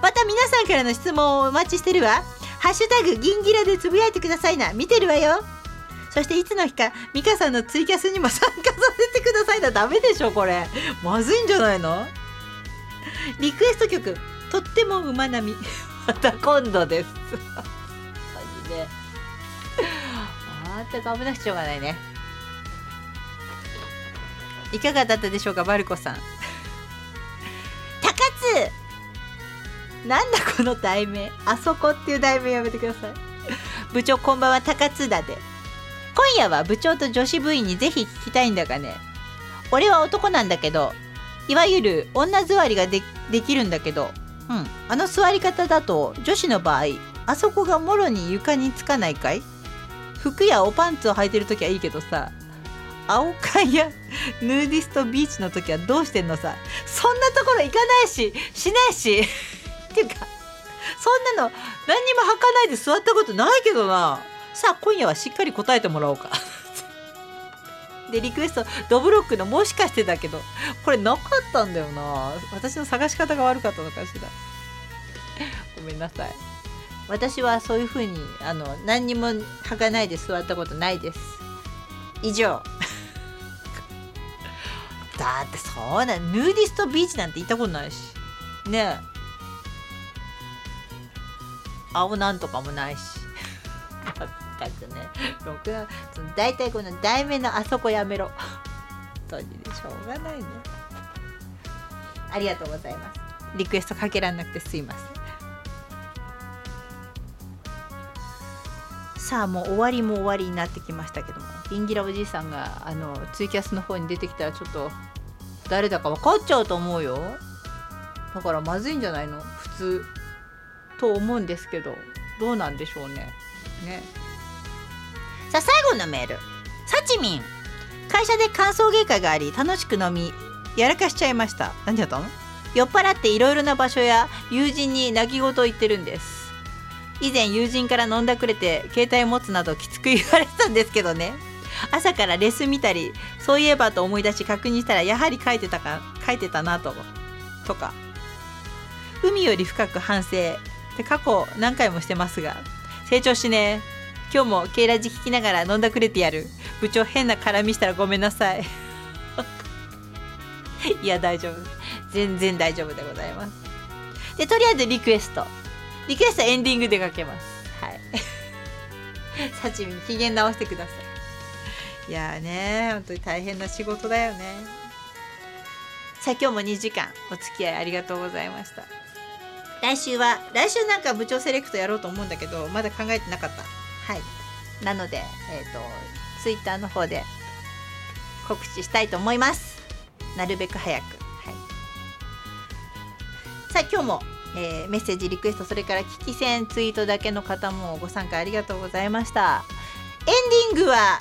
また皆さんからの質問をお待ちしてるわ。ハッシュタグギンギラでつぶやいてくださいな。見てるわよ。そしていつの日かミカさんのツイキャスにも参加させてくださいな。ダメでしょこれ。まずいんじゃないの？リクエスト曲とっても馬並み。また今度です。マジでまた危なくしょうがないね。いかがだったでしょうかバルコさん。高津。なんだこの題名。あそこっていう題名やめてください。部長こんばんは高津だで。今夜は部長と女子部員にぜひ聞きたいんだがね。俺は男なんだけどいわゆる女座りがでできるんだけど、うん、あの座り方だと女子の場合あそこがもろに床につかないかい？服やおパンツを履いてる時はいいけどさ。青姦やヌーディストビーチの時はどうしてんのさ。そんなところ行かないししないし。っていうかそんなの何にも履かないで座ったことないけどな。さあ今夜はしっかり答えてもらおうか。でリクエストどぶろっくのもしかしてだけどこれなかったんだよな。私の探し方が悪かったのかしら。ごめんなさい。私はそういう風にあの何にも履かないで座ったことないです。以上。だってそうなヌーディストビーチなんて行ったことないし。ねえ。青なんとかもないし。全くね。ろくな大体この題名のあそこやめろ。当時でしょうがないね。ありがとうございます。リクエストかけらんなくてすいません。さあもう終わりも終わりになってきましたけども。ギンギラおじいさんがあのツイキャスの方に出てきたらちょっと誰だか分かっちゃうと思うよ。だからまずいんじゃないの？普通と思うんですけど。どうなんでしょうね。ね。さあ最後のメール。さちみん会社で歓送迎会があり楽しく飲みやらかしちゃいました。何だったの？酔っ払っていろいろな場所や友人に泣き言を言ってるんです。以前友人から飲んだくれて携帯持つなどきつく言われてたんですけどね。朝からレス見たりそういえばと思い出し確認したらやはり書いてたか書いてたなととか。海より深く反省。って過去何回もしてますが成長しね。今日もケイラジ聞きながら飲んだくれてやる。部長変な絡みしたらごめんなさい。いや大丈夫。全然大丈夫でございます。でとりあえずリクエスト。リクエストエンディングでかけます。はい。サチミに機嫌直してください。いやーね本当に大変な仕事だよね。さあ今日も2時間お付き合いありがとうございました。来週は来週なんか部長セレクトやろうと思うんだけどまだ考えてなかった。はい。なのでえっ、ー、とツイッターの方で告知したいと思います。なるべく早く。はい。さあ今日もえー、メッセージリクエストそれから聞き戦ツイートだけの方もご参加ありがとうございました。エンディングは、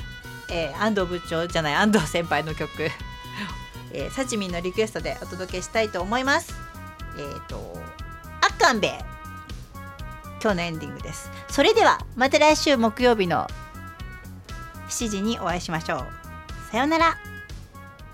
えー、安藤部長じゃない安藤先輩の曲。えー、サチミンのリクエストでお届けしたいと思います。えっ、ー、とあっかんべ今日のエンディングです。それではまた来週木曜日の7時にお会いしましょう。さようなら。